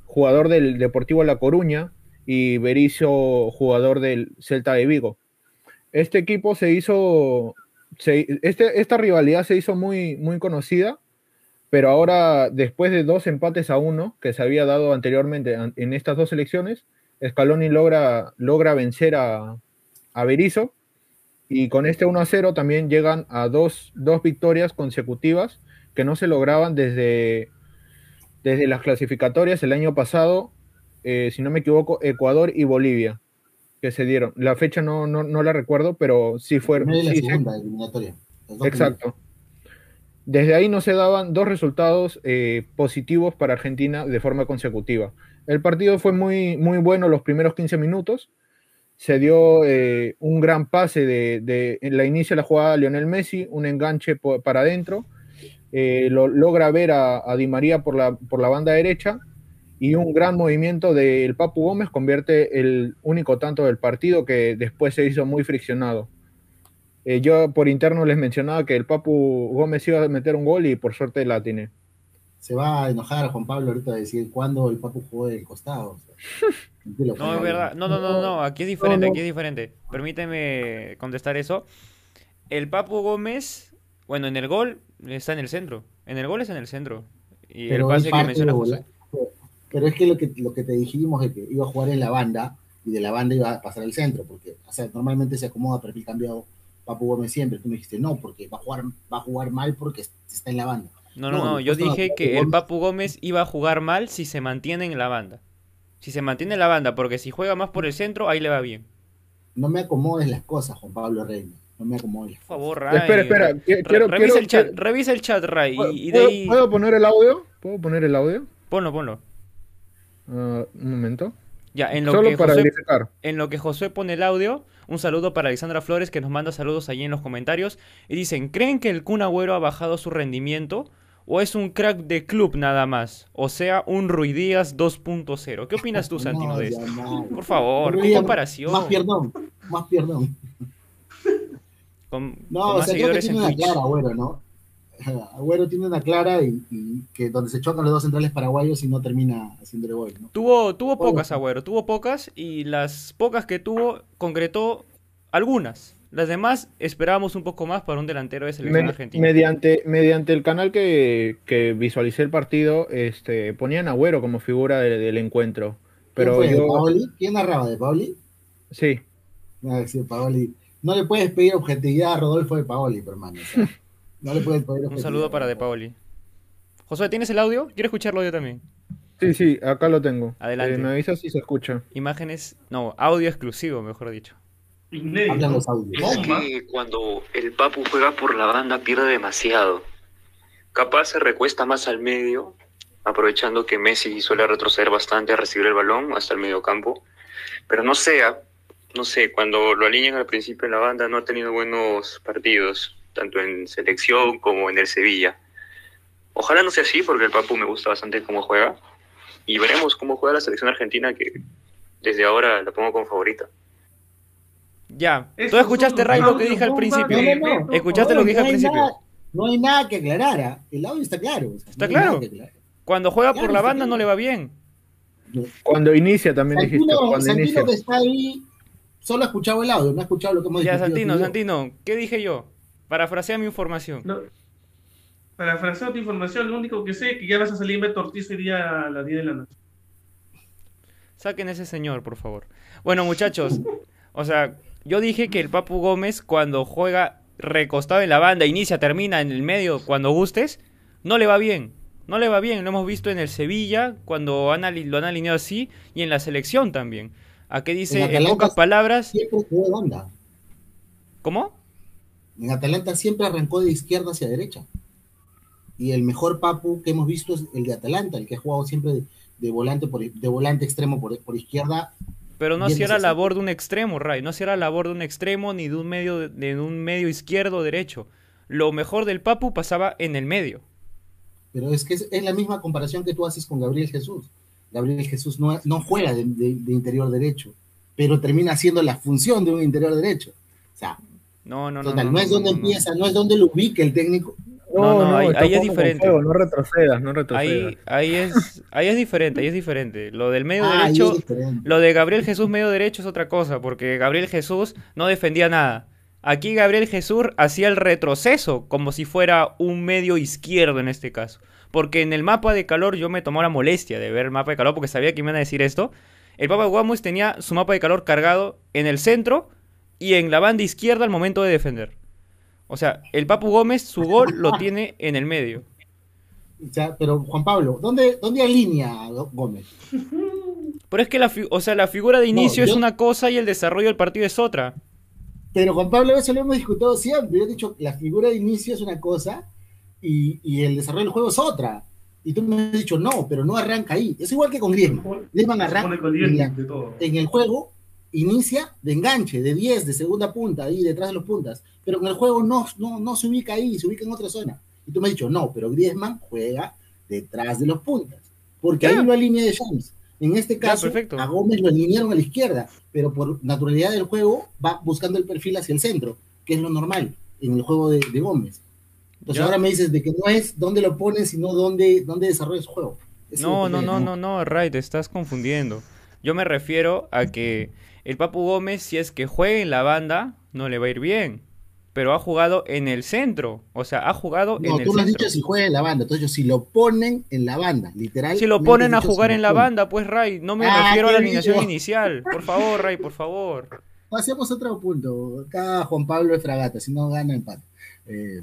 jugador del Deportivo La Coruña, y Berizzo, jugador del Celta de Vigo. Este equipo se hizo, este, esta rivalidad se hizo muy, muy conocida, pero ahora, después de dos empates a uno que se había dado anteriormente en estas dos elecciones, Scaloni logra, logra vencer a, a Berizzo y con este 1 a 0 también llegan a dos, dos victorias consecutivas que no se lograban desde, desde las clasificatorias el año pasado, eh, si no me equivoco, Ecuador y Bolivia, que se dieron. La fecha no, no, la recuerdo, pero sí fue. Exacto. Desde ahí no se daban dos resultados eh, positivos para Argentina de forma consecutiva. El partido fue muy, muy bueno los primeros 15 minutos. Se dio eh, un gran pase de, en la inicio de la jugada Lionel Messi, un enganche para adentro. Eh, lo, logra ver a, Di María por la, por la banda derecha y un gran movimiento del Papu Gómez convierte el único tanto del partido que después se hizo muy friccionado. Eh, yo por interno les mencionaba que el Papu Gómez iba a meter un gol y por suerte la tiene se va a enojar Juan Pablo ahorita a decir cuándo el Papu jugó del costado. no, es verdad. No, no, no, no. Aquí es diferente, aquí es diferente. Permíteme contestar eso. El Papu Gómez, bueno, en el gol está en el centro. En el gol es en el centro. Y el pase que menciona José. Pero es que lo, que lo que te dijimos es que iba a jugar en la banda y de la banda iba a pasar al centro, porque o sea, normalmente se acomoda perfil cambiado Papu Gómez siempre. Tú me dijiste, no, porque va a jugar, va a jugar mal porque está en la banda. No, no, no, yo dije que el Papu Gómez iba a jugar mal si se mantiene en la banda. Si se mantiene en la banda, porque si juega más por el centro, ahí le va bien. No me acomodes las cosas, Juan Pablo Reina. No me acomodes. Por favor, Ray. Espera, espera. Quiero, revisa, el chat, revisa el chat, Ray. ¿Puedo, poner el audio? ¿Puedo poner el audio? Ponlo, ponlo. Ah, un momento. Ya, en lo, Solo que para José, verificar. en lo que José pone el audio, un saludo para Alexandra Flores que nos manda saludos allí en los comentarios. Y dicen, ¿creen que el Kun Agüero ha bajado su rendimiento? o es un crack de club nada más? O sea, un Ruidías 2.0. ¿Qué opinas tú, Santino, de esto? Por favor, ¿qué comparación? Más perdón, más no, o sea, creo que tiene una clara, Agüero, ¿no? Agüero tiene una clara y, que donde se chocan los dos centrales paraguayos y no termina haciéndole gol, ¿no? Tuvo, tuvo pocas, Agüero, tuvo pocas y las pocas que tuvo concretó algunas. Las demás esperábamos un poco más para un delantero de selección argentina. Mediante, mediante el canal que, que, visualicé el partido, este, ponían a Agüero como figura del encuentro. Pero ¿Quién, fue, ¿Quién narraba? ¿De Paoli? Sí. No, Paoli. No le puedes pedir objetividad a Rodolfo de Paoli, hermano. no le puedes pedir Un saludo para De Paoli. José, ¿tienes el audio? Quiero escucharlo yo también. Sí, sí, acá lo tengo. Adelante. Eh, me avisas si se escucha. Imágenes, no, audio exclusivo, mejor dicho. Es que cuando el Papu juega por la banda pierde demasiado. Capaz se recuesta más al medio, aprovechando que Messi suele retroceder bastante a recibir el balón hasta el medio campo. Pero no sea, no sé, cuando lo alinean al principio en la banda no ha tenido buenos partidos, tanto en selección como en el Sevilla. Ojalá no sea así, porque el Papu me gusta bastante cómo juega. Y veremos cómo juega la selección argentina, que desde ahora la pongo como favorita. Ya. Tú escuchaste, Ray, lo que dije al principio. escuchaste lo que dije al principio. no hay nada que aclarar. ¿ah? El audio está claro. está claro. Cuando juega por la banda no le va bien. Cuando inicia también dijiste. Cuando Santino que está ahí solo ha escuchado el audio, no ha escuchado lo que hemos dicho. Ya, Santino, Santino, ¿qué dije yo? Parafrasea mi información. No. Parafrasea tu información, lo único que sé es que ya vas a salir Beto Ortiz hoy día a las 10 de la noche. Saquen ese señor, por favor. Bueno, muchachos, o sea, yo dije que el Papu Gómez cuando juega recostado en la banda, inicia, termina en el medio, cuando gustes, no le va bien. No le va bien, lo hemos visto en el Sevilla, cuando lo han alineado así, y en la selección también. ¿A qué dice, en, pocas palabras... Siempre jugó banda. ¿Cómo? En Atalanta siempre arrancó de izquierda hacia derecha. Y el mejor Papu que hemos visto es el de Atalanta, el que ha jugado siempre de, volante, por, de volante extremo por, por izquierda pero no hacía la labor de un extremo, Ray. No hacía la labor de un extremo ni de un medio, de un medio izquierdo o derecho. Lo mejor del Papu pasaba en el medio. Pero es que es, la misma comparación que tú haces con Gabriel Jesús. Gabriel Jesús no, no juega de, interior derecho, pero termina haciendo la función de un interior derecho. O sea, no, no, no, no, es donde empieza, no es donde lo ubica el técnico. No, no, ahí, ahí es diferente. No retrocedas, no retrocedas. Ahí, ahí, es, ahí es diferente, ahí es diferente. Lo del medio ah, derecho, lo de Gabriel Jesús medio derecho es otra cosa, porque Gabriel Jesús no defendía nada. Aquí Gabriel Jesús hacía el retroceso, como si fuera un medio izquierdo en este caso. Porque en el mapa de calor yo me tomó la molestia de ver el mapa de calor porque sabía que me iban a decir esto. El Papa Gómez tenía su mapa de calor cargado en el centro y en la banda izquierda al momento de defender. O sea, el Papu Gómez, su gol lo tiene en el medio. Ya, pero Juan Pablo, ¿dónde, dónde alinea Gómez? Pero es que la, o sea, la figura de inicio es una cosa y el desarrollo del partido es otra. Pero Juan Pablo, eso lo hemos discutido siempre. Yo he dicho, la figura de inicio es una cosa y, y, el desarrollo del juego es otra. Y tú me has dicho, no, pero no arranca ahí. Es igual que con Griezmann. Griezmann arranca en, el juego, inicia de enganche, de 10, de segunda punta, ahí detrás de los puntas. Pero en el juego no, no, no se ubica ahí, se ubica en otra zona. Y tú me has dicho, no, pero Griezmann juega detrás de los puntas. Porque ahí lo alinea de Shams. En este caso, a Gómez lo alinearon a la izquierda, pero por naturalidad del juego va buscando el perfil hacia el centro, que es lo normal en el juego de, Gómez. Entonces ahora me dices de que no es dónde lo pones, sino dónde, dónde desarrollas el juego. no, no, no, no, no, Ray, te estás confundiendo. Yo me refiero a que el Papu Gómez, si es que juega en la banda, no le va a ir bien pero ha jugado en el centro. O sea, ha jugado en el centro. No, tú lo has dicho si juega en la banda. Entonces, si lo ponen en la banda, literal. Si lo ponen a jugar en la banda, pues Ray, no me ah, refiero a la alineación inicial. Por favor, Ray, por favor. Pasemos a otro punto. Acá Juan Pablo es fragata, si no gana empate. Eh...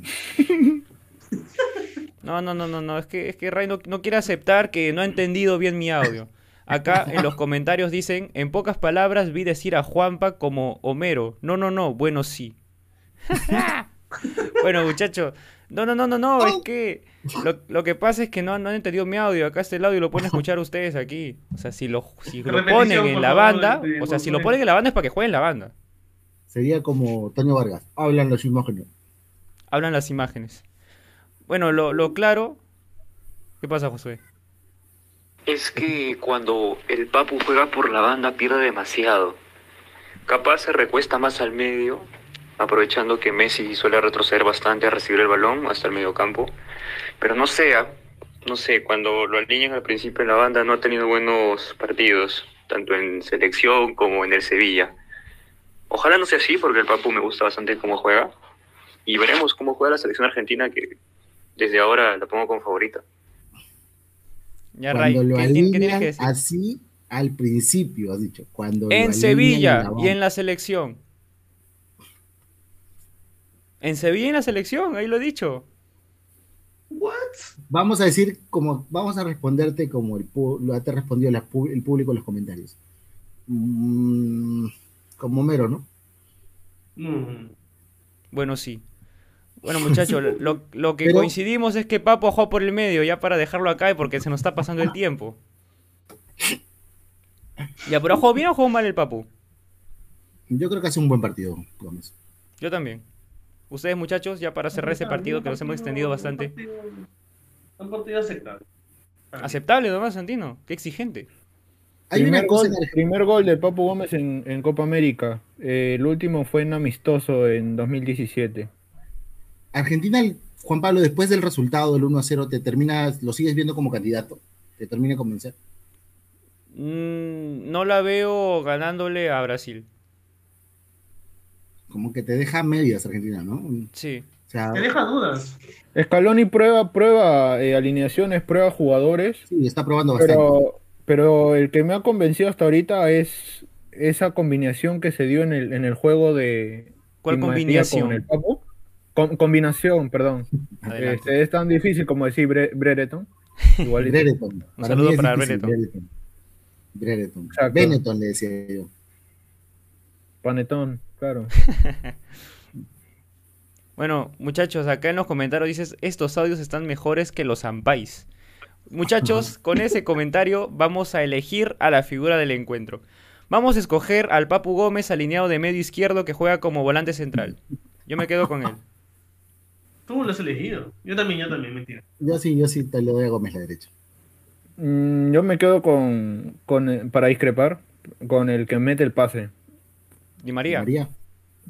No, no, no, no, no. Es que, es que Ray no, no quiere aceptar que no ha entendido bien mi audio. Acá en los comentarios dicen, en pocas palabras vi decir a Juanpa como Homero. No, no, no, bueno sí. bueno, muchachos. No, no, no, no, no. Es que lo, que pasa es que no, no han entendido mi audio. Acá está el audio y lo pueden escuchar ustedes aquí. O sea, si lo, si lo ponen en la banda, o sea, si lo ponen en la banda es para que jueguen la banda. Sería como Toño Vargas. Hablan las imágenes. Hablan las imágenes. Bueno, lo, lo claro. ¿Qué pasa, Josué? Es que cuando el Papu juega por la banda pierde demasiado. Capaz se recuesta más al medio aprovechando que Messi suele retroceder bastante a recibir el balón hasta el medio campo. Pero no sea, no sé, cuando lo alinean al principio en la banda no ha tenido buenos partidos, tanto en selección como en el Sevilla. Ojalá no sea así, porque el Papu me gusta bastante cómo juega. Y veremos cómo juega la selección argentina, que desde ahora la pongo como favorita. Ya, Ray, ¿qué, tienes que decir? Así al principio, has dicho. Cuando en Sevilla y en la selección. En Sevilla en la selección, ahí lo he dicho. What? Vamos a decir como, vamos a responderte como el lo te respondió el público en los comentarios. Mm, como mero, ¿no? Mm. Bueno, sí. Bueno, muchachos, lo, que coincidimos es que Papo jugó por el medio, ya para dejarlo acá, porque se nos está pasando el tiempo. Ya, pero ¿jugó bien o jugó mal el Papu? Yo creo que hace un buen partido, Gómez. Yo también. Ustedes, muchachos, ya para cerrar ese partido que nos hemos extendido bastante. Un partido aceptable. Aceptable, Tomás Santino. Qué exigente. Hay primer, gol, el primer gol de Papu Gómez en, Copa América. Eh, el último fue en amistoso en 2017. Argentina, Juan Pablo, después del resultado del 1 a 0, ¿te terminas, lo sigues viendo como candidato? ¿Te termina de convencer? Mm, no la veo ganándole a Brasil como que te deja medias Argentina, ¿no? Sí. te deja dudas. Scaloni prueba, prueba eh, alineaciones, prueba jugadores. Sí, está probando bastante. Pero, el que me ha convencido hasta ahorita es esa combinación que se dio en el, en el juego de... ¿Cuál combinación? Combinación, perdón. Este, es tan difícil como decir Brereton. Igual Brereton. Un saludo para Brereton. Brereton. Benetton le decía yo. Panetón, claro. bueno, muchachos, acá en los comentarios dices, estos audios están mejores que los ampais. Muchachos, con ese comentario vamos a elegir a la figura del encuentro. Vamos a escoger al Papu Gómez alineado de medio izquierdo que juega como volante central. Yo me quedo con él. Tú lo has elegido. Yo también, yo también, mentira. Yo sí, yo sí te lo doy a Gómez la derecha. Mm, yo me quedo con, con, para discrepar, con el que mete el pase. Di María.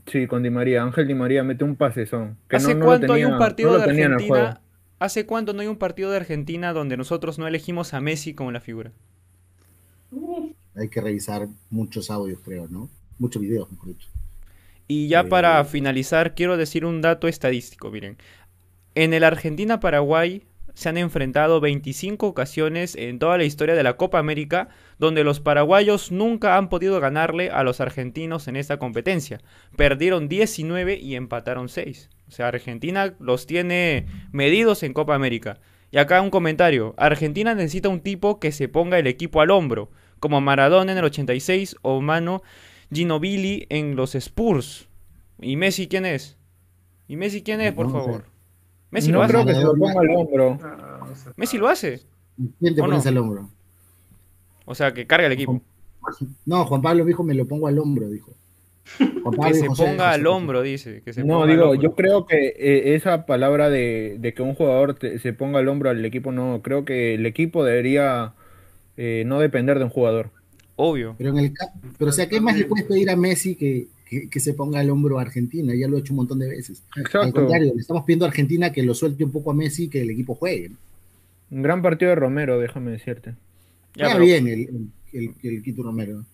Sí, con Di María. Ángel Di María mete un pase son. ¿Hace cuánto hay un partido de Argentina? ¿Hace cuánto no hay un partido de Argentina donde nosotros no elegimos a Messi como la figura? Hay que revisar muchos audios, creo, ¿no? Muchos videos, mejor dicho. Y ya para eh, finalizar, quiero decir un dato estadístico, miren. En el Argentina-Paraguay se han enfrentado 25 ocasiones en toda la historia de la Copa América donde los paraguayos nunca han podido ganarle a los argentinos en esta competencia. Perdieron 19 y empataron 6. O sea, Argentina los tiene medidos en Copa América. Y acá un comentario. Argentina necesita un tipo que se ponga el equipo al hombro, como Maradona en el 86 o Mano Ginobili en los Spurs. ¿Y Messi quién es? ¿Y Messi quién es, por favor? Messi lo hace. creo que se lo ponga al hombro. Messi lo hace. ¿Quién te pones al hombro? O sea, que carga el equipo. No, Juan Pablo dijo, me lo pongo al hombro, dijo. que se ponga al hombro, dice. no, digo, yo creo que eh, esa palabra de, que un jugador se ponga al hombro al equipo, no, creo que el equipo debería eh, no depender de un jugador. Obvio. Pero, en el, pero o sea, ¿qué más le puedes pedir a Messi que, que, se ponga al hombro a Argentina? Ya lo he hecho un montón de veces. Exacto. Al contrario, le estamos pidiendo a Argentina que lo suelte un poco a Messi y que el equipo juegue. Un gran partido de Romero, déjame decirte. Ya, bien el, el, Quito Romero.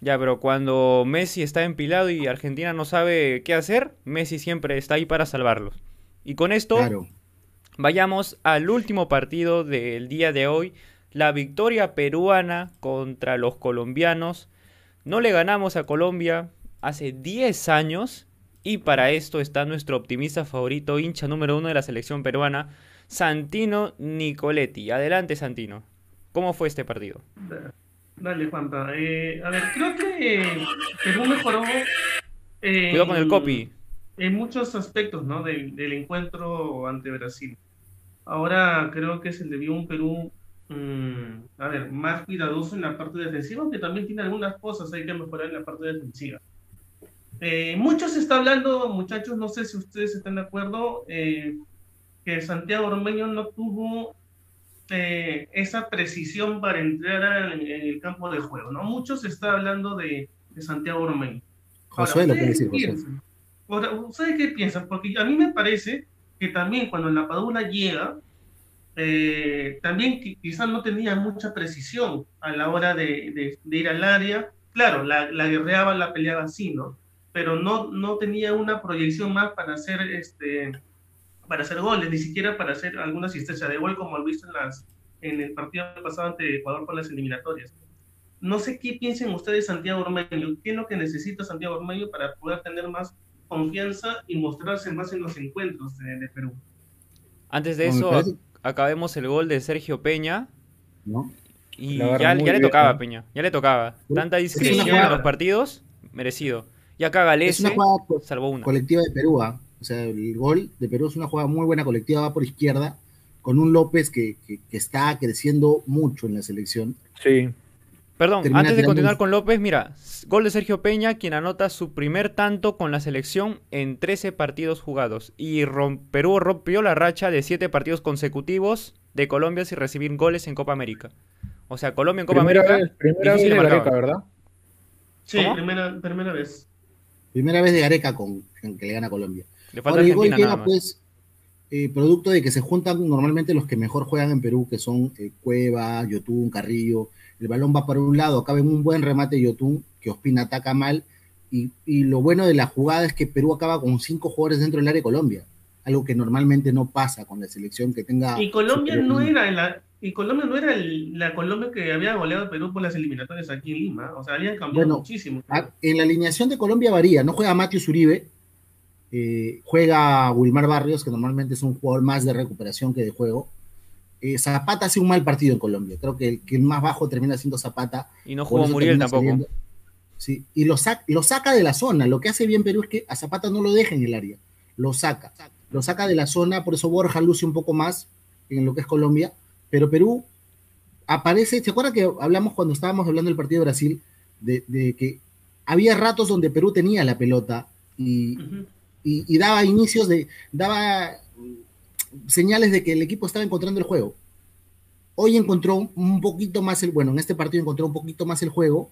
Ya, pero cuando Messi está empilado y Argentina no sabe qué hacer, Messi siempre está ahí para salvarlos. Y con esto, vayamos al último partido del día de hoy. La victoria peruana contra los colombianos. No le ganamos a Colombia hace 10 años. Y para esto está nuestro optimista favorito, hincha número uno de la selección peruana, Santino Nicoletti. Adelante, Santino. ¿Cómo fue este partido? Dale, Juanpa. Eh, a ver, creo que Perú mejoró. Eh, Cuidado con el copy. En muchos aspectos ¿no? del, encuentro ante Brasil. Ahora creo que se le vio un Perú, mm, a ver, más cuidadoso en la parte defensiva, aunque también tiene algunas cosas hay que mejorar en la parte defensiva. Eh, mucho se está hablando, muchachos, no sé si ustedes están de acuerdo, eh, que Santiago Ormeño no tuvo eh, esa precisión para entrar en, el campo de juego, ¿no? Muchos está hablando de, Santiago Ormeño. Josué lo José. ¿Ustedes qué piensan? Porque a mí me parece que también cuando la Padula llega, eh, también quizás no tenía mucha precisión a la hora de, ir al área. Claro, la, la, guerreaba, la peleaba así, ¿no? Pero no, no tenía una proyección más para hacer este, para hacer goles, ni siquiera para hacer alguna asistencia de gol como lo visto en, las, en el partido pasado ante Ecuador con las eliminatorias. No sé qué piensen ustedes Santiago Ormeño, qué es lo que necesita Santiago Ormeño para poder tener más confianza y mostrarse más en los encuentros de, Perú. Antes de eso, acabemos el gol de Sergio Peña. Y ya, le tocaba Peña, ya le tocaba. Tanta discreción en los partidos, merecido. Y acá Galese salvó una. Colectiva de Perú, ¿ah? O sea, el gol de Perú es una jugada muy buena colectiva, va por izquierda, con un López que, está creciendo mucho en la selección. Sí. Perdón, antes de continuar con López, mira, gol de Sergio Peña, quien anota su primer tanto con la selección en 13 partidos jugados. Y Perú rompió la racha de 7 partidos consecutivos de Colombia sin recibir goles en Copa América. O sea, Colombia en Copa América. primera vez de Gareca, ¿verdad? Sí, primera, primera vez. Primera vez de Gareca con, que le gana a Colombia. Ahora, el gol queda, pues, eh, producto de que se juntan normalmente los que mejor juegan en Perú, que son eh, Cueva, Yotun, Carrillo. El balón va para un lado, acaba en un buen remate Yotun, que Ospina ataca mal. Y, lo bueno de la jugada es que Perú acaba con cinco jugadores dentro del área de Colombia, algo que normalmente no pasa con la selección que tenga. Y Colombia no era la, y Colombia no era la Colombia que había goleado a Perú por las eliminatorias aquí en Lima, o sea, habían cambiado muchísimo. En la alineación de Colombia varía, no juega Matthew Uribe, eh, juega Wilmar Barrios, que normalmente es un jugador más de recuperación que de juego. Eh, Zapata hace un mal partido en Colombia. Creo que el, que más bajo termina siendo Zapata. Y no jugó Muriel tampoco. Sí, y lo, lo saca de la zona. Lo que hace bien Perú es que a Zapata no lo deja en el área. Lo saca. Lo saca de la zona, por eso Borja luce un poco más en lo que es Colombia. Pero Perú aparece. ¿Se acuerda que hablamos cuando estábamos hablando del partido de Brasil? De, que había ratos donde Perú tenía la pelota y, y, daba inicios de, daba señales de que el equipo estaba encontrando el juego. Hoy encontró un poquito más el, bueno, en este partido encontró un poquito más el juego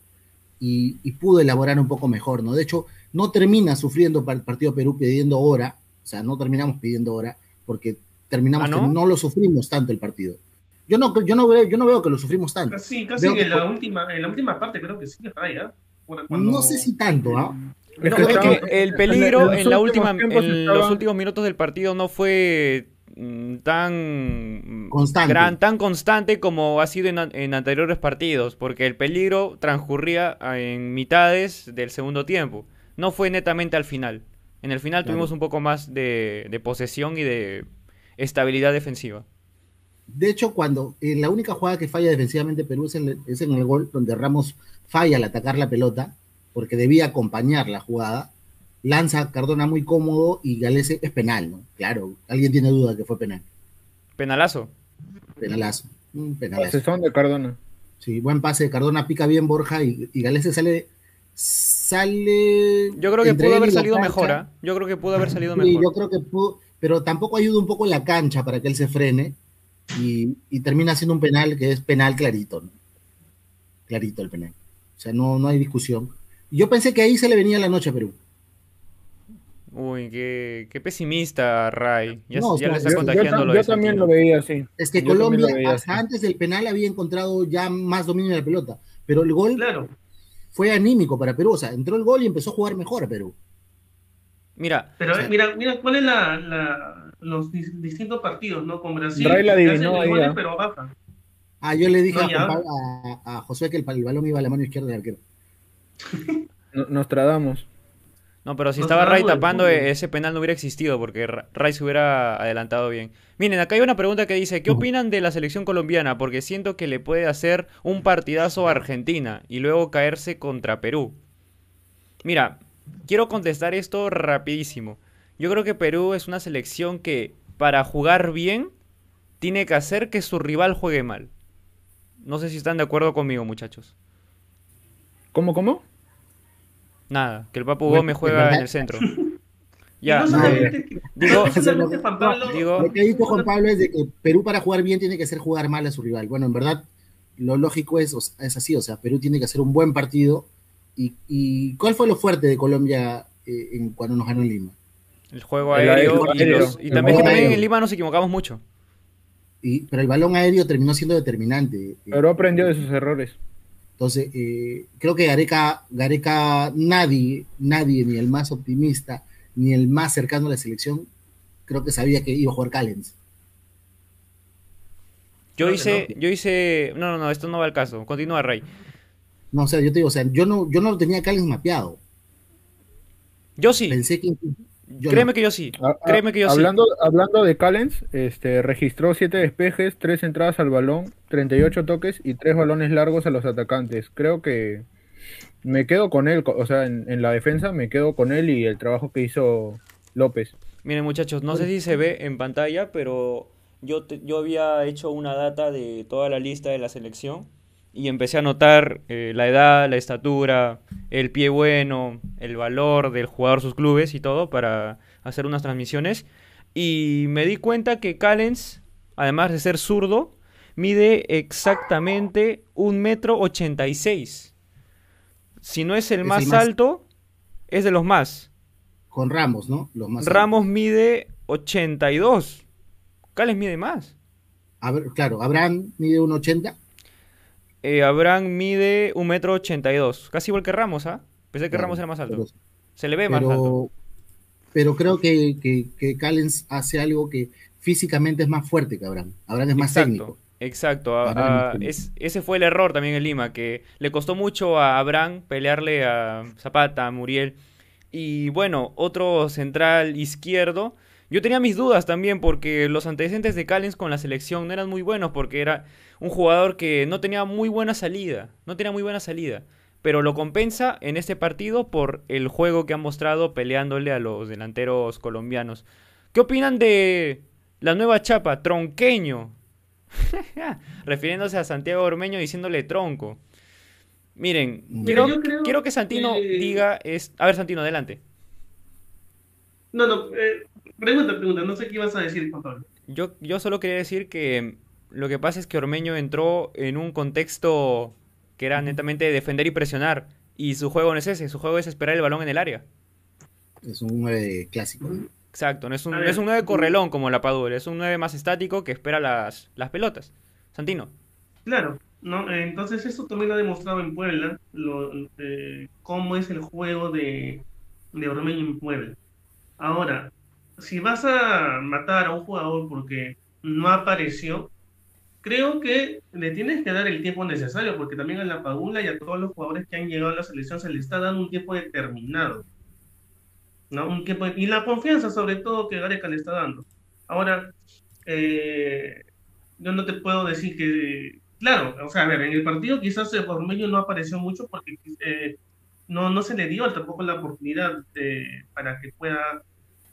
y, pudo elaborar un poco mejor, ¿no? De hecho, no termina sufriendo para el partido Perú pidiendo hora, o sea, no terminamos pidiendo hora, porque terminamos ¿Ah, no? lo sufrimos tanto el partido. Yo no, yo no, veo, yo no veo que lo sufrimos tanto. Casi, casi en, la última, en la última parte creo que sí, Raya. No sé si tanto, ¿ah? el peligro en, la última, en los últimos minutos del partido no fue tan constante. Gran, tan constante como ha sido en, anteriores partidos, porque el peligro transcurría en mitades del segundo tiempo. No fue netamente al final. En el final tuvimos un poco más de, posesión y de estabilidad defensiva. De hecho, cuando en la única jugada que falla defensivamente Perú es en, es en el gol donde Ramos falla al atacar la pelota, porque debía acompañar la jugada, lanza Cardona muy cómodo y Galese es penal, ¿no? Claro, alguien tiene duda que fue penal. Penalazo. Penalazo. Penalazo. son de Cardona. Sí, buen pase de Cardona, pica bien Borja y, y Galese sale sale. Yo creo que pudo haber salido mejor, ¿ah? Yo creo que pudo haber salido mejor. Yo creo que pudo, pero tampoco ayuda un poco la cancha para que él se frene y, y termina siendo un penal que es penal clarito, ¿no? Clarito el penal. O sea, no, no hay discusión. Yo pensé que ahí se le venía la noche a Perú. Uy, qué, qué pesimista, Ray. Ya, le está contagiando yo, yo, también lo veía así. Es que Colombia, hasta antes del penal, había encontrado ya más dominio de la pelota. Pero el gol fue anímico para Perú. O sea, entró el gol y empezó a jugar mejor a Perú. Mira. Pero mira, mira, ¿cuál es la, los distintos partidos, ¿no? Con Brasil, Ray la adivinó ahí, goles, pero baja. Ah, yo le dije a, José que el, balón iba a la mano izquierda del arquero. Nos tradamos. No, pero si estaba Ray tapando, ese penal no hubiera existido porque Ray se hubiera adelantado bien. Miren, acá hay una pregunta que dice, ¿qué opinan de la selección colombiana? Porque siento que le puede hacer un partidazo a Argentina y luego caerse contra Perú. Mira, quiero contestar esto rapidísimo. Yo creo que Perú es una selección que para jugar bien tiene que hacer que su rival juegue mal. No sé si están de acuerdo conmigo, muchachos. ¿Cómo, cómo? Nada, que el Papu Gómez juega en el centro. Ya, no, digo, lo que dijo Juan Pablo es de que Perú para jugar bien tiene que hacer jugar mal a su rival. Bueno, en verdad, lo lógico es, es así, o sea, Perú tiene que hacer un buen partido. ¿Y, cuál fue lo fuerte de Colombia eh, en, cuando nos ganó en Lima? El juego aéreo, y, también, también en Lima nos equivocamos mucho pero el balón aéreo terminó siendo determinante. Pero aprendió de sus errores. Entonces, eh, creo que Gareca, Gareca, nadie, nadie, ni el más optimista, ni el más cercano a la selección, creo que sabía que iba a jugar Callens. Yo hice, yo hice, no, no, no, esto no va al caso. Continúa, Rey. No, o sea, yo te digo, o sea, yo no, yo no lo tenía Callens mapeado. Yo sí. Pensé que, Créeme que yo sí. Créeme que yo hablando, sí. Hablando de Callens, este, registró 7 despejes, 3 entradas al balón, 38 toques y 3 balones largos a los atacantes. Creo que me quedo con él, o sea, en, la defensa me quedo con él y el trabajo que hizo López. Miren muchachos, no sé si se ve en pantalla, pero yo, yo había hecho una data de toda la lista de la selección y empecé a notar eh, la edad, la estatura, el pie bueno, el valor del jugador, sus clubes y todo para hacer unas transmisiones. Y me di cuenta que Callens, además de ser zurdo, mide exactamente un metro ochenta y seis. Si no es el, más, alto, es de los más. Con Ramos, ¿no? Los más Ramos mide 82. Callens mide más. A ver, claro, Abraham mide un 80. Eh, Abraham mide un metro ochenta y dos, casi igual que Ramos, ¿ah? Pensé que Ramos era más alto. Se le ve más alto. Pero creo que, que, Callens hace algo que físicamente es más fuerte que Abraham. Abraham es más técnico. Exacto, ese fue el error también en Lima, que le costó mucho a Abraham pelearle a Zapata, a Muriel. Y bueno, otro central izquierdo. Yo tenía mis dudas también porque los antecedentes de Callens con la selección no eran muy buenos porque era un jugador que no tenía muy buena salida, no tenía muy buena salida, pero lo compensa en este partido por el juego que ha mostrado peleándole a los delanteros colombianos. ¿Qué opinan de la nueva chapa, Tronqueño? Refiriéndose a Santiago Ormeño diciéndole tronco. Miren, quiero, quiero, que Santino diga es... A ver, Santino, adelante. No, no, eh, pregunta, pregunta, no sé qué ibas a decir, por Yo, yo solo quería decir que lo que pasa es que Ormeño entró en un contexto que era netamente defender y presionar. Y su juego no es ese, su juego es esperar el balón en el área. Es un 9 clásico. Exacto, no es un, es un 9 correlón como la Padula, es un 9 más estático que espera las, las pelotas. Santino. Claro, no, eh, entonces eso también lo ha demostrado en Puebla, lo, eh, cómo es el juego de, de Ormeño en Puebla. Ahora, si vas a matar a un jugador porque no apareció, creo que le tienes que dar el tiempo necesario, porque también a la Padula y a todos los jugadores que han llegado a la selección se les está dando un tiempo determinado. ¿no? Un tiempo, y la confianza sobre todo que Gareca le está dando. Ahora, eh, yo no te puedo decir que, claro, o sea, a ver, en el partido quizás Ormeño no apareció mucho porque eh, no, no se le dio tampoco la oportunidad de, para que pueda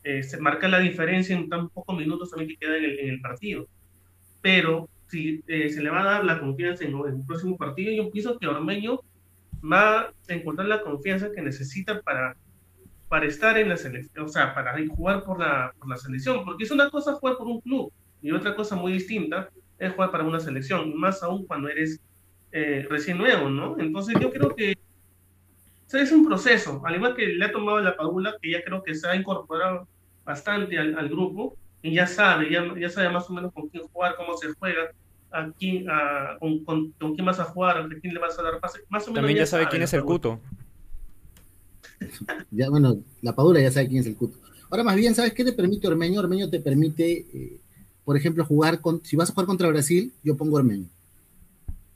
eh, marcar la diferencia en tan pocos minutos también que queda en el, partido. Pero si eh, se le va a dar la confianza en, el próximo partido, yo pienso que Ormeño va a encontrar la confianza que necesita para, para estar en la selección, o sea, para jugar por la, por la selección, porque es una cosa jugar por un club y otra cosa muy distinta es jugar para una selección, más aún cuando eres eh, recién nuevo, ¿no? Entonces yo creo que es un proceso, al igual que le ha tomado la Padula, que ya creo que se ha incorporado bastante al, grupo y ya sabe, ya, ya, sabe más o menos con quién jugar, cómo se juega, a quién, a, con, con, quién vas a jugar, a quién le vas a dar pase. Más o menos También ya, sabe, quién es el Cuto. Ya, bueno, la Padula ya sabe quién es el Cuto. Ahora más bien, ¿sabes qué te permite Ormeño? Ormeño te permite eh, por ejemplo, jugar con, si vas a jugar contra Brasil, yo pongo Ormeño.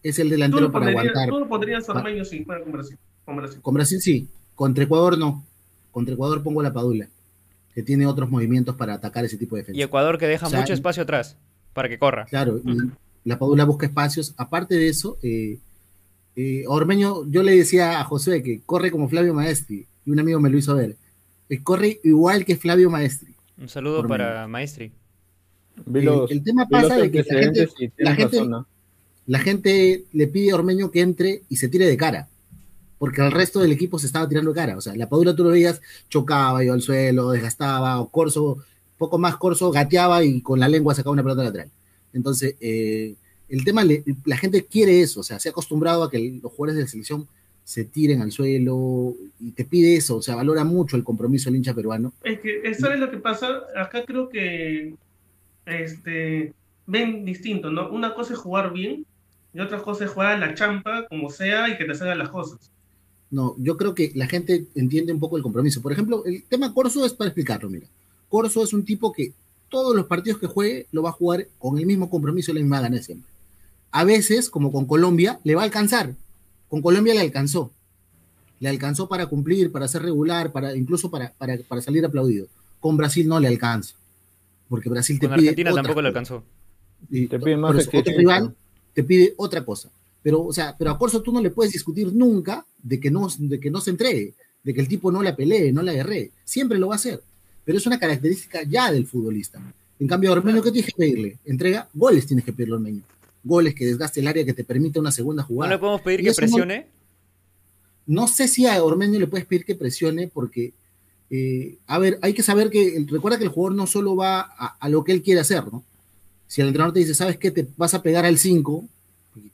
Es el delantero para aguantar. Tú podrías Ormeño sí, con Brasil, con Brasil. Con Brasil sí, contra Ecuador no. Contra Ecuador pongo la Padula, que tiene otros movimientos para atacar ese tipo de defensa. Y Ecuador que deja mucho espacio atrás para que corra. Claro, y la Padula busca espacios. Aparte de eso, eh, eh, Ormeño, yo le decía a José que corre como Flavio Maestri, y un amigo me lo hizo ver. Eh, corre igual que Flavio Maestri. Un saludo para Maestri el, tema pasa de que la gente, le pide a Ormeño que entre y se tire de cara, porque el resto del equipo se estaba tirando cara. O sea, la Padula tú lo veías, chocaba, iba al suelo, desgastaba, o Corso, poco más Corso, gateaba y con la lengua sacaba una pelota lateral. Entonces, eh, el tema, la gente quiere eso, o sea, se ha acostumbrado a que los jugadores de la selección se tiren al suelo y te pide eso, o sea, valora mucho el compromiso del hincha peruano. Es que, ¿sabes lo que pasa? Acá creo que este, ven distinto, ¿no? Una cosa es jugar bien y otra cosa es jugar a la champa, como sea, y que te salgan las cosas. No, yo creo que la gente entiende un poco el compromiso. Por ejemplo, el tema Corso es para explicarlo, mira. Corso es un tipo que todos los partidos que juegue lo va a jugar con el mismo compromiso y la misma ganas siempre. A veces, como con Colombia, le va a alcanzar. Con Colombia le alcanzó. Le alcanzó para cumplir, para ser regular, para incluso para, para, para salir aplaudido. Con Brasil no le alcanza porque Brasil te pide. Argentina tampoco le alcanzó. te pide más otro rival te pide otra cosa. Pero, o sea, pero a Corso tú no le puedes discutir nunca de que no, de que no se entregue, de que el tipo no la pelee, no la guerre. Siempre lo va a hacer. Pero es una característica ya del futbolista. En cambio, a Ormeño, ¿qué tienes que pedirle? Entrega, goles tienes que pedirle a Ormeño. Goles que desgaste el área, que te permita una segunda jugada. ¿No le podemos pedir que presione? No, no, sé si a Ormeño le puedes pedir que presione porque eh, a ver, hay que saber que, recuerda que el jugador no solo va a, lo que él quiere hacer, ¿no? Si el entrenador te dice, ¿sabes qué? Te vas a pegar al 5,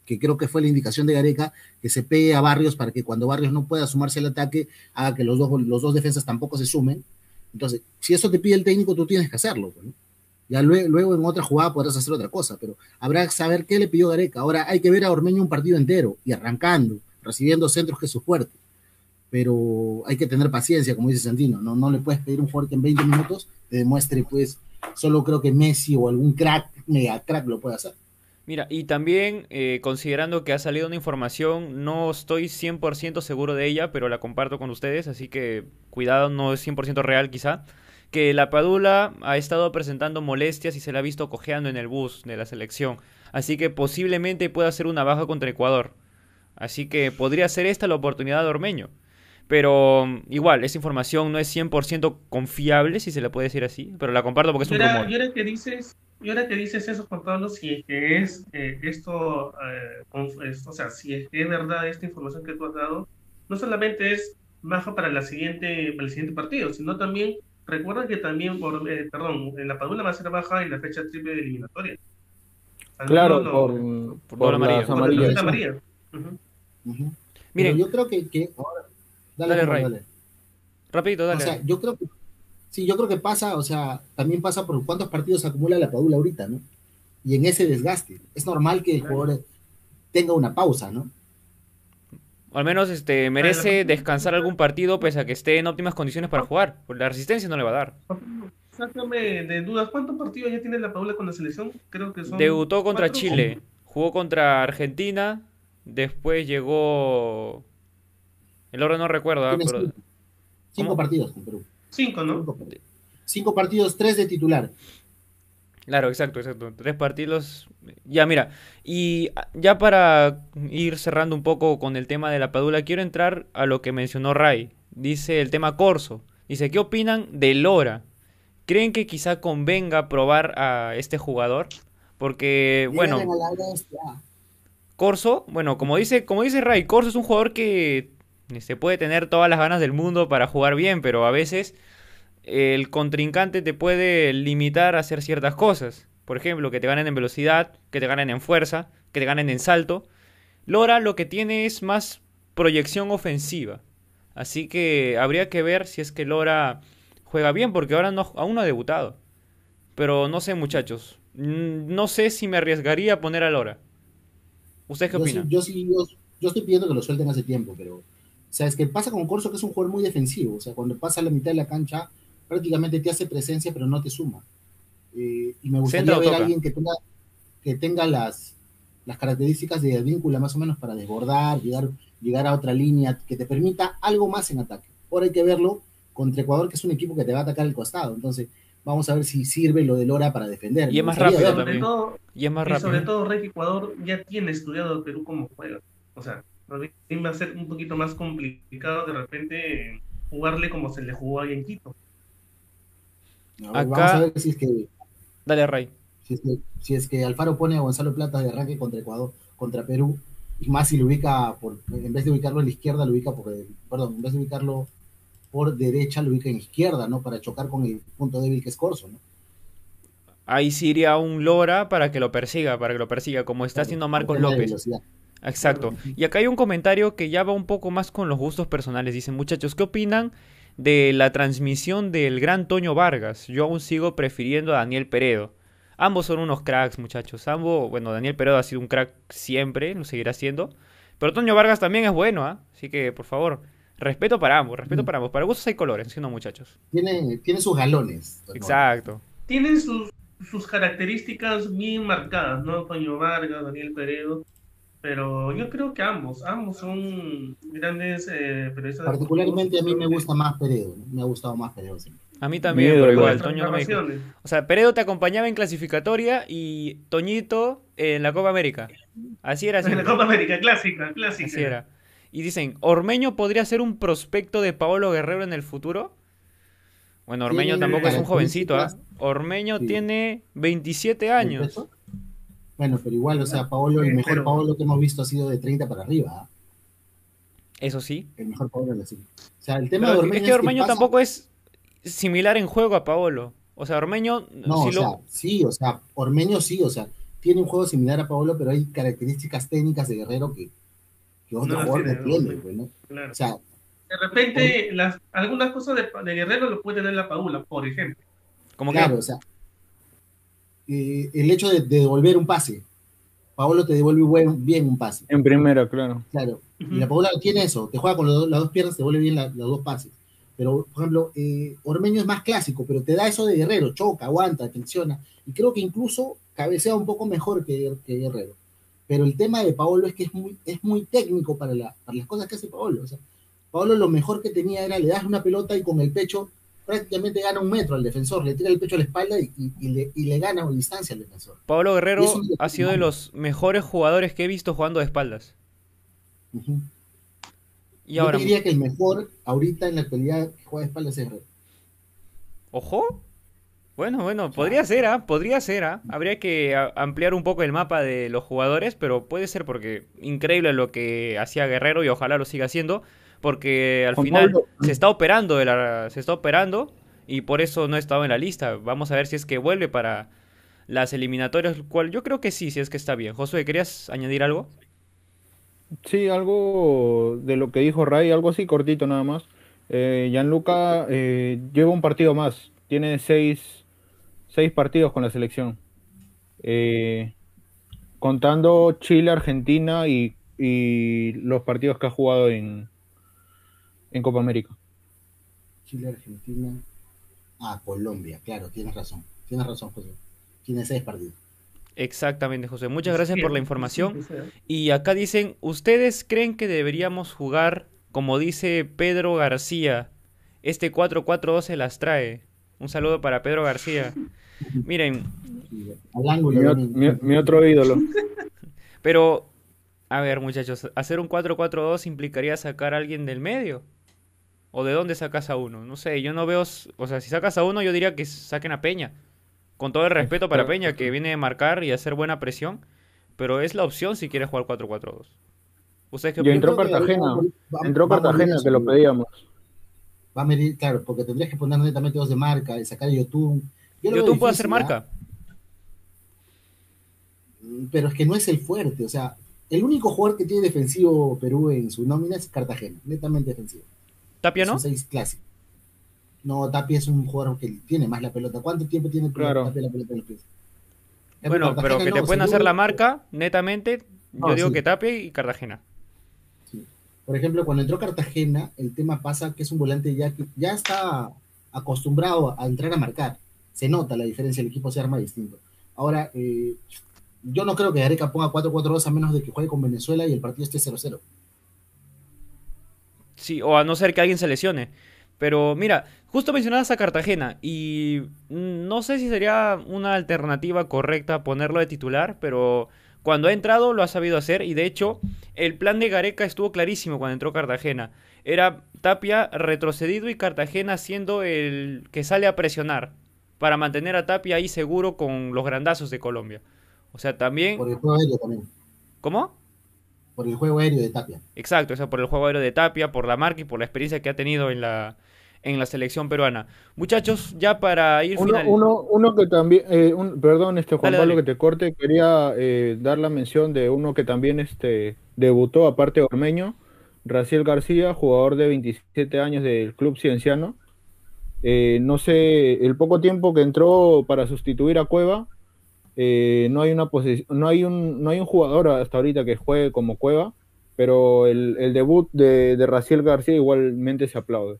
que creo que fue la indicación de Gareca, que se pegue a Barrios para que cuando Barrios no pueda sumarse al ataque, haga que los dos, los dos defensas tampoco se sumen. Entonces, si eso te pide el técnico, tú tienes que hacerlo, pues, ¿no? Ya luego, luego, en otra jugada podrás hacer otra cosa, pero habrá que saber qué le pidió Gareca. Ahora hay que ver a Ormeño un partido entero y arrancando, recibiendo centros que es su fuerte pero hay que tener paciencia, como dice Santino, no, no le puedes pedir un que en 20 minutos te demuestre, pues, solo creo que Messi o algún crack, mega crack lo puede hacer. Mira, y también eh, considerando que ha salido una información, no estoy 100% seguro de ella, pero la comparto con ustedes, así que cuidado, no es 100% real quizá, que la Padula ha estado presentando molestias y se la ha visto cojeando en el bus de la selección, así que posiblemente pueda ser una baja contra Ecuador. Así que podría ser esta la oportunidad de Ormeño. Pero mm, igual, esa información no es 100% confiable, si se le puede decir así, pero la comparto porque es un rumor. Y ahora que dices, y ahora que dices eso, Juan Pablo, si es que es eh, esto, eh, o sea, si es que es verdad esta información que tú has dado, no solamente es baja para, la siguiente, para el siguiente partido, sino también, recuerda que también, por, eh, perdón, en la Padula va a ser baja en la fecha triple de eliminatoria. claro, por, por, por, la María. Miren, yo creo que, que dale, dale, Ray. Rapidito, dale. O sea, yo creo que sí, yo creo que pasa, o sea, también pasa por cuántos partidos acumula la Padula ahorita, ¿no? Y en ese desgaste. Es normal que el jugador tenga una pausa, ¿no? O al menos este merece descansar algún partido pese a que esté en óptimas condiciones para jugar. Porque la resistencia no le va a dar. Sácame de dudas, ¿cuántos partidos ya tiene la Paula con la selección? Creo que son. Debutó contra Chile, jugó contra Argentina, después llegó. El oro no recuerdo, ¿ah? Cinco, partidos con Perú. Cinco, ¿no? Cinco partidos, tres de titular. Claro, exacto, exacto. Tres partidos. Ya, mira. Y ya para ir cerrando un poco con el tema de la Padula, quiero entrar a lo que mencionó Ray. Dice el tema Corso. Dice, ¿qué opinan de Lora? ¿Creen que quizá convenga probar a este jugador? Porque, bueno. Corso, bueno, como dice, como dice Ray, Corso es un jugador que se puede tener todas las ganas del mundo para jugar bien, pero a veces el contrincante te puede limitar a hacer ciertas cosas. Por ejemplo, que te ganen en velocidad, que te ganen en fuerza, que te ganen en salto. Lora lo que tiene es más proyección ofensiva. Así que habría que ver si es que Lora juega bien, porque ahora no, aún no ha debutado. Pero no sé, muchachos. No sé si me arriesgaría a poner a Lora. ¿Ustedes qué opinan? yo sí, yo, estoy pidiendo que lo suelten hace tiempo, pero. O sea, es que pasa con Corso que es un jugador muy defensivo. O sea, cuando pasa la mitad de la cancha, prácticamente te hace presencia, pero no te suma. Eh, y me gustaría ver a alguien que tenga, que tenga las, las características de vínculo más o menos para desbordar, llegar, llegar a otra línea, que te permita algo más en ataque. Ahora hay que verlo contra Ecuador, que es un equipo que te va a atacar el costado. Entonces, vamos a ver si sirve lo de Lora para defender. Y es más rápido también. y es más rápido. sobre todo, Rey Ecuador ya tiene estudiado el Perú como juega. O sea, va a ser un poquito más complicado de repente jugarle como se le jugó ahí en Quito. Acá... Vamos a ver si es que. Dale, Rey. Si es, que, Alfaro pone a Gonzalo Plata de arranque contra Ecuador, contra Perú, y más si lo ubica, por, en vez de ubicarlo en la izquierda, lo ubica por. Perdón, en vez de ubicarlo por derecha, lo ubica en izquierda, ¿no? Para chocar con el punto débil que es Corso, ¿no? Ahí sí iría un Lora para que lo persiga, para que lo persiga, como está haciendo Marcos López. Exacto. Y acá hay un comentario que ya va un poco más con los gustos personales. Dicen, muchachos, ¿qué opinan de la transmisión del gran Toño Vargas. Yo aún sigo prefiriendo a Daniel Peredo. Ambos son unos cracks, muchachos. Ambos, bueno, Daniel Peredo ha sido un crack siempre, lo seguirá siendo. Pero Toño Vargas también es bueno, ¿ah? Así que, por favor, respeto para ambos, respeto para ambos. Para gustos hay colores, ¿sí muchachos? Tiene, tiene sus galones. Exacto. Tienen sus, sus características bien marcadas, ¿no? Toño Vargas, Daniel Peredo. Pero yo creo que ambos, ambos son grandes eh, periodistas. Particularmente a mí me gusta más Peredo, me ha gustado más Peredo A mí también, pero igual, Toño no me... O sea, Peredo te acompañaba en clasificatoria y Toñito en la Copa América. Así era. En la Copa América, clásica, clásica. Así era. Y dicen, ¿Ormeño podría ser un prospecto de Paolo Guerrero en el futuro? Bueno, Ormeño tampoco es un jovencito, ¿ah? Ormeño tiene 27 años. Bueno, pero igual, o sea, Paolo, el mejor Paolo que hemos visto ha sido de 30 para arriba. ¿ah? Eso sí. El mejor Paolo O sea, el tema de Ormeño. Es que Ormeño tampoco es similar en juego a Paolo. O sea, Ormeño. No, o sea, sí, o sea, Ormeño sí, o sea, tiene un juego similar a Paolo, pero hay características técnicas de Guerrero que, que otro jugador no tiene, pues, ¿no? Claro. O sea, de repente, las, algunas cosas de, de, Guerrero lo puede tener la Paula, por ejemplo. Como claro, o sea, eh, el hecho de, devolver un pase. Paolo te devuelve bien un pase. En primera, claro. Claro. Y la Paola tiene eso, te juega con las dos piernas, te devuelve bien los dos pases. Pero, por ejemplo, eh, Ormeño es más clásico, pero te da eso de Guerrero, choca, aguanta, tensiona. Y creo que incluso cabecea un poco mejor que, Guerrero. Pero el tema de Paolo es que es muy, es muy técnico para, las cosas que hace Paolo. O sea, Paolo lo mejor que tenía era le das una pelota y con el pecho prácticamente gana un metro al defensor, le tira el pecho a la espalda y, le, gana una distancia al defensor. Pablo Guerrero ha sido de los mejores jugadores que he visto jugando de espaldas. y Yo diría que el mejor ahorita en la actualidad que juega de espaldas es Guerrero. Ojo. Bueno, bueno, podría ser, ¿ah? Podría ser, ¿ah? Habría que ampliar un poco el mapa de los jugadores, pero puede ser porque increíble lo que hacía Guerrero y ojalá lo siga haciendo porque al final se está operando, de la, se está operando y por eso no ha estado en la lista. Vamos a ver si es que vuelve para las eliminatorias, cual yo creo que sí, si es que está bien. Josué, ¿querías añadir algo? Sí, algo de lo que dijo Ray, algo así cortito nada más. Eh, Gianluca eh, lleva un partido más, tiene seis, seis partidos con la selección. Eh, contando Chile, Argentina y, y, los partidos que ha jugado en, en Copa América. Chile, Argentina. Ah, Colombia, claro, tienes razón. Tienes razón, José. Tiene seis partidos. Exactamente, José. Muchas gracias por la información. Y acá dicen, ¿ustedes creen que deberíamos jugar, como dice Pedro García, este 4-4-2 se las trae? Un saludo para Pedro García. Miren. Mi, mi otro ídolo. Pero, a ver muchachos, hacer un 4-4-2 implicaría sacar a alguien del medio. ¿O de dónde sacas a uno? No sé, yo no veo... O sea, si sacas a uno, yo diría que saquen a Peña. Con todo el respeto para Peña, que viene a marcar y hacer buena presión, pero es la opción si quieres jugar 4-4-2. ¿Ustedes qué y entró Cartagena, entró Cartagena, que lo pedíamos. Va a medir, claro, porque tendrías que poner netamente dos de marca y sacar a YouTube. YouTube puede hacer marca. Mm, pero es que no es el fuerte, o sea, el único jugador que tiene defensivo Perú en su nómina es Cartagena, netamente defensivo. ¿Tapia no? No, Tapia es un jugador que tiene más la pelota. ¿Cuánto tiempo tiene claro. Tapia la pelota en los pies? Bueno, pero que te pueden hacer la marca, netamente, yo digo que Tapia y Cartagena. Sí. Por ejemplo, cuando entró Cartagena, el tema pasa que es un volante ya que ya está acostumbrado a entrar a marcar. Se nota la diferencia, el equipo se arma distinto. Ahora, eh, yo no creo que Areca ponga 4-4-2 a menos de que juegue con Venezuela y el partido esté 0-0. Sí, o a no ser que alguien se lesione. Pero mira, justo mencionabas a Cartagena y no sé si sería una alternativa correcta ponerlo de titular, pero cuando ha entrado lo ha sabido hacer y de hecho el plan de Gareca estuvo clarísimo cuando entró Cartagena. Era Tapia retrocedido y Cartagena siendo el que sale a presionar para mantener a Tapia ahí seguro con los grandazos de Colombia. O sea, también... También. ¿Cómo? Por el juego aéreo de Tapia. Exacto, o sea, por el juego aéreo de Tapia, por la marca y por la experiencia que ha tenido en la, en la selección peruana. Muchachos, ya para ir uno, uno, uno, que también, eh, perdón, este Juan Pablo que te corte, quería eh, dar la mención de uno que también este, debutó, aparte de Ormeño, Raciel García, jugador de 27 años del Club Cienciano. Eh, no sé, el poco tiempo que entró para sustituir a Cueva, no hay una no hay un, no hay un jugador hasta ahorita que juegue como Cueva, pero el, el debut de, de Raciel García igualmente se aplaude.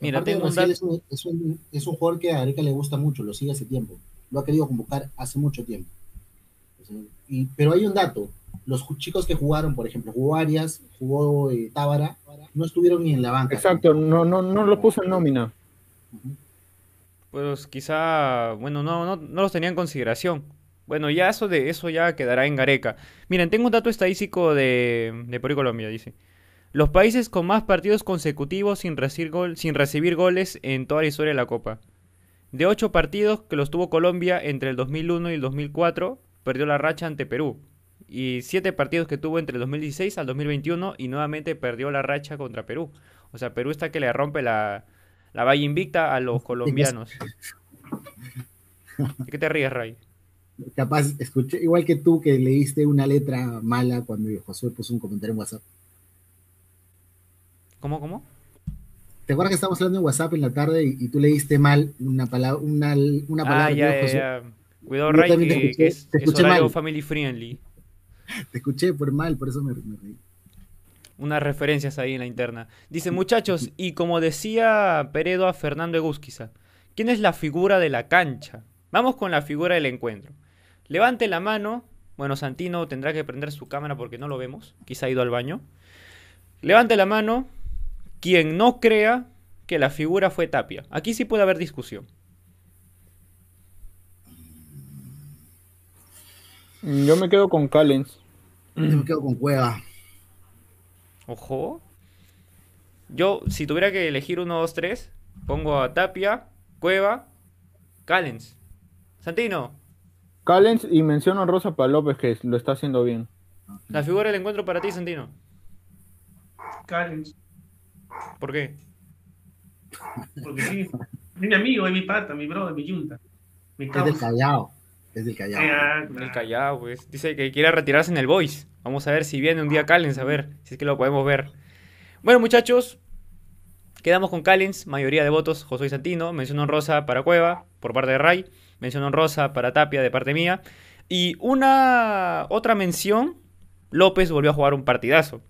Mira, tengo un es, un, es, un, es, un, jugador que a Areca le gusta mucho, lo sigue hace tiempo. Lo ha querido convocar hace mucho tiempo. Y, pero hay un dato. Los chicos que jugaron, por ejemplo, jugó Arias, jugó eh, Tábara, no estuvieron ni en la banca. Exacto, no, no, no los puso en nómina. Pues quizá, bueno, no, no, no los tenía en consideración. Bueno, ya eso de eso ya quedará en Gareca. Miren, tengo un dato estadístico de, de Perú y Colombia, dice. Los países con más partidos consecutivos sin recibir, gol, sin recibir goles en toda la historia de la Copa. De ocho partidos que los tuvo Colombia entre el 2001 y el 2004, perdió la racha ante Perú. Y siete partidos que tuvo entre el 2016 al 2021 y nuevamente perdió la racha contra Perú. O sea, Perú está que le rompe la, la valla invicta a los colombianos. ¿De qué te ríes, Ray? Capaz, escuché, igual que tú que leíste una letra mala cuando José puso un comentario en WhatsApp. ¿Cómo, cómo? ¿Te acuerdas que estábamos hablando en WhatsApp en la tarde y, tú leíste mal una palabra, una, una palabra? Ah, ya, ya, Cuidado, Ray, que, que, es, te escuché es family friendly. Te escuché por mal, por eso me, me reí. Unas referencias ahí en la interna. Dice, muchachos, y como decía Peredo a Fernando Egusquiza, ¿quién es la figura de la cancha? Vamos con la figura del encuentro. Levante la mano. Bueno, Santino tendrá que prender su cámara porque no lo vemos. Quizá ha ido al baño. Levante la mano quien no crea que la figura fue Tapia. Aquí sí puede haber discusión. Yo me quedo con Callens. Yo me quedo con Cueva. Ojo. Yo, si tuviera que elegir uno, dos, tres, pongo a Tapia, Cueva, Callens. Santino. Callens y menciono a Rosa para López que lo está haciendo bien. La figura del encuentro para ti, Santino. Callens. ¿Por qué? Porque sí, es mi amigo, es mi pata, mi brother, mi yunta. Mi es del Callao. Es del Callao. Eh, ah, el Callao, pues. Dice que quiere retirarse en el Boys. Vamos a ver si viene un día Callens, a ver si es que lo podemos ver. Bueno, muchachos, quedamos con Callens, mayoría de votos, José Santino, mención honrosa para Cueva, por parte de Ray, mención honrosa para Tapia, de parte mía. Y una otra mención, López volvió a jugar un partidazo.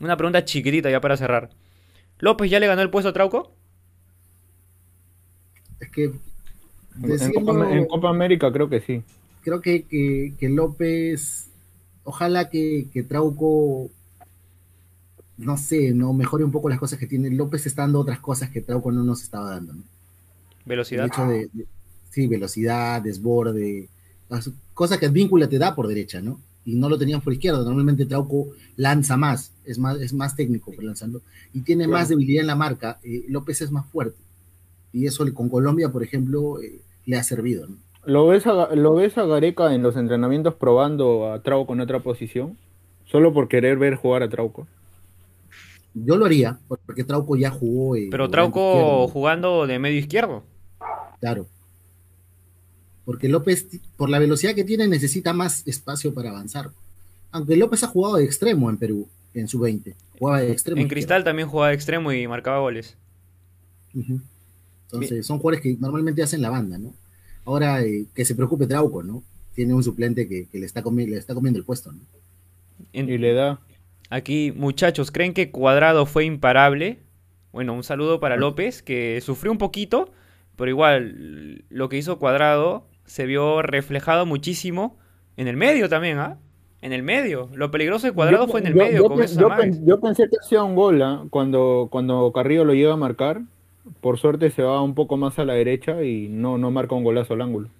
Una pregunta chiquitita ya para cerrar. ¿López ya le ganó el puesto a Trauco? Es que en, Copa, América creo que sí. Creo que, que, López, ojalá que, Trauco, no sé, no mejore un poco las cosas que tiene. López está dando otras cosas que Trauco no nos estaba dando. Velocidad. sí, velocidad, desborde, cosas que Advíncula te da por derecha, ¿no? Y no lo tenían por izquierda. Normalmente Trauco lanza más, es más, es más técnico lanzando. Y tiene más debilidad en la marca. Eh, López es más fuerte. Y eso con Colombia, por ejemplo, eh, le ha servido. ¿Lo, ves a, ¿Lo ves a Gareca en los entrenamientos probando a Trauco en otra posición? Solo por querer ver jugar a Trauco. Yo lo haría, porque Trauco ya jugó. Eh, Pero Trauco jugando de medio izquierdo. Claro. Porque López, por la velocidad que tiene, necesita más espacio para avanzar. Aunque López ha jugado de extremo en Perú, en su 20. Jugaba de extremo. En Cristal también jugaba de extremo y marcaba goles. Entonces, son jugadores que normalmente hacen la banda, ¿no? Ahora, eh, que se preocupe Trauco, ¿no? Tiene un suplente que, le, está le está comiendo el puesto, ¿no? Y le da. Aquí, muchachos, ¿creen que Cuadrado fue imparable? Bueno, un saludo para López, que sufrió un poquito, pero igual, lo que hizo Cuadrado se vio reflejado muchísimo en el medio también, ¿ah? En el medio. Lo peligroso de Cuadrado fue en el medio. Yo, con yo, pensé que hacía un gol ¿ah? cuando, cuando Carrillo lo llega a marcar por suerte se va un poco más a la derecha y no, no marca un golazo al ángulo.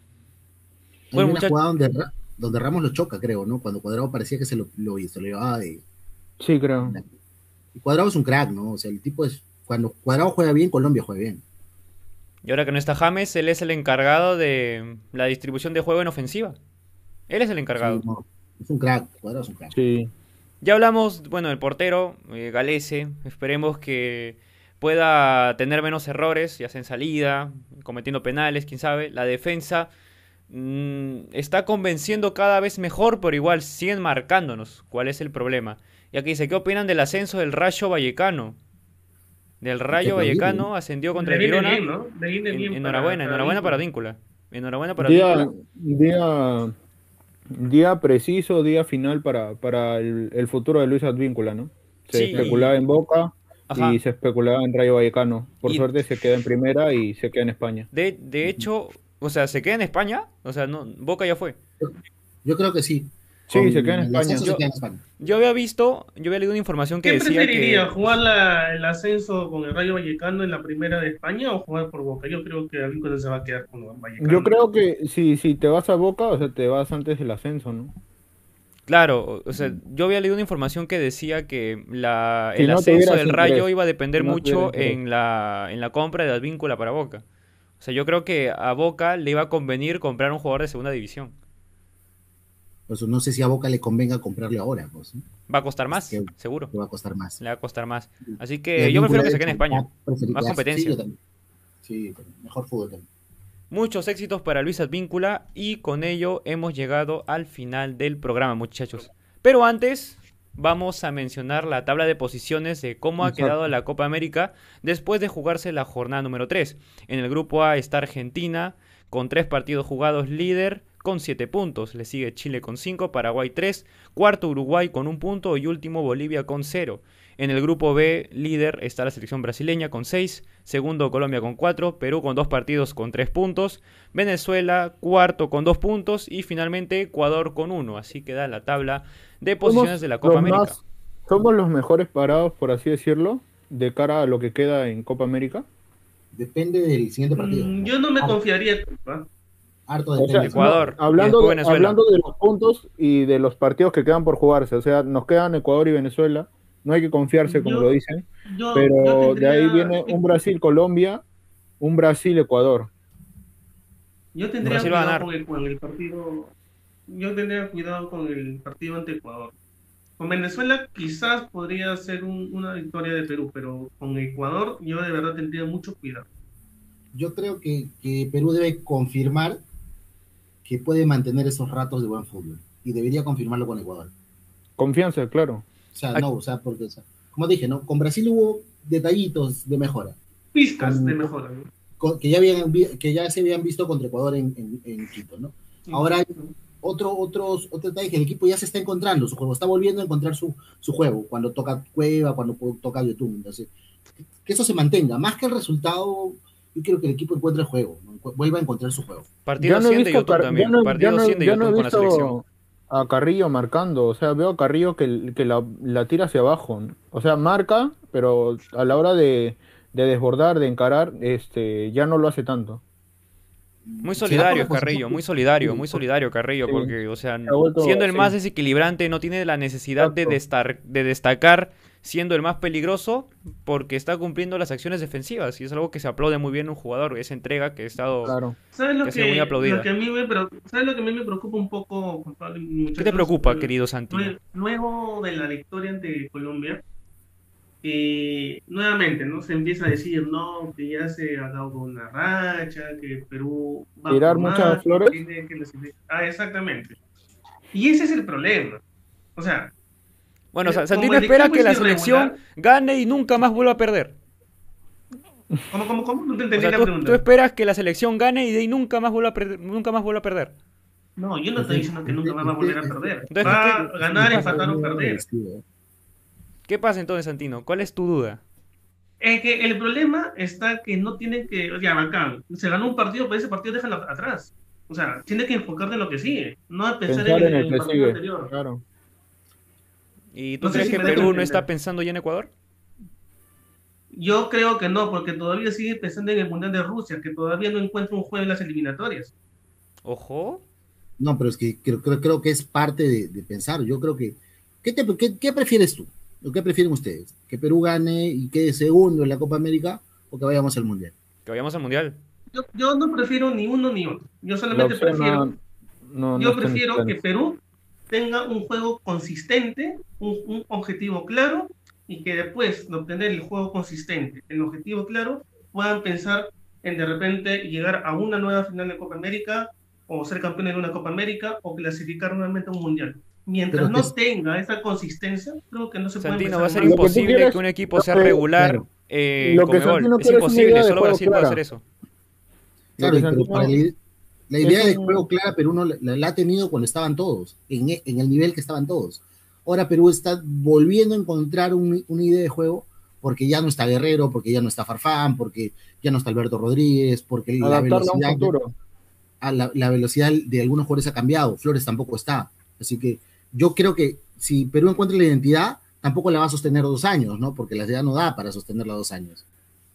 bueno, una jugada donde, donde, Ramos lo choca, creo, ¿no? Cuando Cuadrado parecía que se lo, lo, se lo llevaba de... Sí, creo. Y Cuadrado es un crack, ¿no? O sea, el tipo es... Cuando Cuadrado juega bien, Colombia juega bien. Y ahora que no está James, él es el encargado de la distribución de juego en ofensiva. Él es el encargado. es un crack, Cuadrado es un crack. Sí. Ya hablamos, bueno, del portero, eh, Galese. Esperemos que pueda tener menos errores, ya sea en salida, cometiendo penales, quién sabe. La defensa mm, está convenciendo cada vez mejor, pero igual siguen marcándonos. ¿Cuál es el problema? Y aquí dice, ¿qué opinan del ascenso del Rayo Vallecano? Del Rayo Vallecano ascendió contra el Girona. enhorabuena, enhorabuena para Víncula. Enhorabuena para día, día, día preciso, día final para, para el, futuro de Luis Advíncula, ¿no? Se especulaba en Boca, y se especulaba en Rayo Vallecano. Por suerte se queda en primera y se queda en España. De, de hecho, o sea, ¿se queda en España? O sea, no, Boca ya fue. Yo creo que sí. Sí, se queda en España. Yo, había visto, yo había leído una información que decía preferiría, jugar el ascenso con el Rayo Vallecano en la primera de España o jugar por Boca? Yo creo que algún se va a quedar con Vallecano. Yo creo que si, si te vas a Boca, o sea, te vas antes del ascenso, ¿no? Claro, o sea, yo había leído una información que decía que la, el ascenso del Rayo iba a depender mucho en la, en la compra de Advíncula para Boca. O sea, yo creo que a Boca le iba a convenir comprar un jugador de segunda división. Pues no sé si a Boca le convenga comprarle ahora. Pues, Va a costar más, seguro. Le va a costar más. Le va a costar más. Así que yo prefiero que se quede en España. Más competencia. Sí, mejor fútbol también. Muchos éxitos para Luis Advíncula y con ello hemos llegado al final del programa, muchachos. Pero antes vamos a mencionar la tabla de posiciones de cómo ha quedado la Copa América después de jugarse la jornada número 3. En el grupo A está Argentina con tres partidos jugados líder con 7 puntos. Le sigue Chile con 5, Paraguay 3, cuarto Uruguay con un punto y último Bolivia con 0. En el grupo B, líder está la selección brasileña con 6, segundo Colombia con 4, Perú con 2 partidos con 3 puntos, Venezuela cuarto con 2 puntos y finalmente Ecuador con 1. Así queda la tabla de posiciones de la Copa América. ¿Somos los mejores parados, por así decirlo, de cara a lo que queda en Copa América? Depende del siguiente partido. Mm, yo no me confiaría. Harto de Ecuador. hablando, de, hablando de los puntos y de los partidos que quedan por jugarse, o sea, nos quedan Ecuador y Venezuela no hay que confiarse como lo dicen, pero de ahí viene un Brasil-Colombia, un Brasil-Ecuador. Yo tendría cuidado con el, partido, yo tendría cuidado con el partido ante Ecuador. Con Venezuela quizás podría ser una victoria de Perú, pero con Ecuador yo de verdad tendría mucho cuidado. Yo creo que, que Perú debe confirmar que puede mantener esos ratos de buen fútbol y debería confirmarlo con Ecuador. Confianza, claro. O sea, no, o sea, porque, como dije, ¿no? Con Brasil hubo detallitos de mejora. Pistas de mejora. que, ya habían, que ya se habían visto contra Ecuador en, en, Quito, ¿no? Ahora hay otro, otros, otro detalle que el equipo ya se está encontrando, su juego está volviendo a encontrar su, su juego, cuando toca Cueva, cuando toca YouTube. Entonces, que eso se mantenga, más que el resultado, yo quiero que el equipo encuentre el juego, vuelva a encontrar su juego. Partido 100 de YouTube también, partido 100 de YouTube con la selección a Carrillo marcando. O sea, veo a Carrillo que, que la, la, tira hacia abajo. O sea, marca, pero a la hora de, de, desbordar, de encarar, este, ya no lo hace tanto. Muy solidario Carrillo, muy solidario, muy solidario Carrillo, porque, o sea, siendo el más desequilibrante, no tiene la necesidad de, de destacar siendo el más peligroso porque está cumpliendo las acciones defensivas y es algo que se aplaude muy bien un jugador, esa entrega que ha estado ¿Sabes lo que, muy aplaudida. a mí me, ¿Sabes lo que a mí me preocupa un poco, ¿Qué te preocupa, querido Santi? Luego de la victoria ante Colombia, eh, nuevamente, ¿no? Se empieza a decir, no, que ya se ha dado una racha, que Perú va Tirar muchas flores. ah, exactamente. Y ese es el problema. O sea, bueno, Santino espera que la selección gane y nunca más vuelva a perder. ¿Cómo, cómo, cómo? No te entendí la pregunta. Tú esperas que la selección gane y de ahí nunca más vuelva a perder. Nunca más vuelva a perder. No, yo no estoy diciendo que nunca más va a volver a perder. va a ganar, empatar o perder. ¿Qué pasa entonces, Santino? ¿Cuál es tu duda? Es que el problema está que no tienen que. O sea, bacán. Se ganó un partido, pero ese partido déjalo atrás. O sea, tiene que enfocarte en lo que sigue, no pensar, en, el, partido anterior. Claro. ¿Y tú crees que Perú no está pensando ya en Ecuador? Yo creo que no, porque todavía sigue pensando en el Mundial de Rusia, que todavía no encuentra un juego en las eliminatorias. Ojo. No, pero es que creo, creo, que es parte de, pensar. Yo creo que. ¿qué, ¿Qué prefieres tú? ¿O qué prefieren ustedes? ¿Que Perú gane y quede segundo en la Copa América o que vayamos al Mundial? Que vayamos al Mundial. Yo, no prefiero ni uno ni otro. Yo solamente prefiero. yo prefiero que Perú tenga un juego consistente, un, objetivo claro, y que después de obtener el juego consistente, el objetivo claro, puedan pensar en de repente llegar a una nueva final de Copa América, o ser campeón en una Copa América, o clasificar nuevamente a un mundial. Mientras no tenga esa consistencia, creo que no se puede. va a ser imposible que, un equipo sea regular eh, lo que Es imposible, solo Brasil puede hacer eso. Claro, la idea de juego clara Perú no la, ha tenido cuando estaban todos, en, en, el nivel que estaban todos. Ahora Perú está volviendo a encontrar una idea de juego porque ya no está Guerrero, porque ya no está Farfán, porque ya no está Alberto Rodríguez, porque la velocidad, la, la velocidad de algunos jugadores ha cambiado, Flores tampoco está. Así que yo creo que si Perú encuentra la identidad, tampoco la va a sostener dos años, ¿no? Porque la idea no da para sostenerla dos años.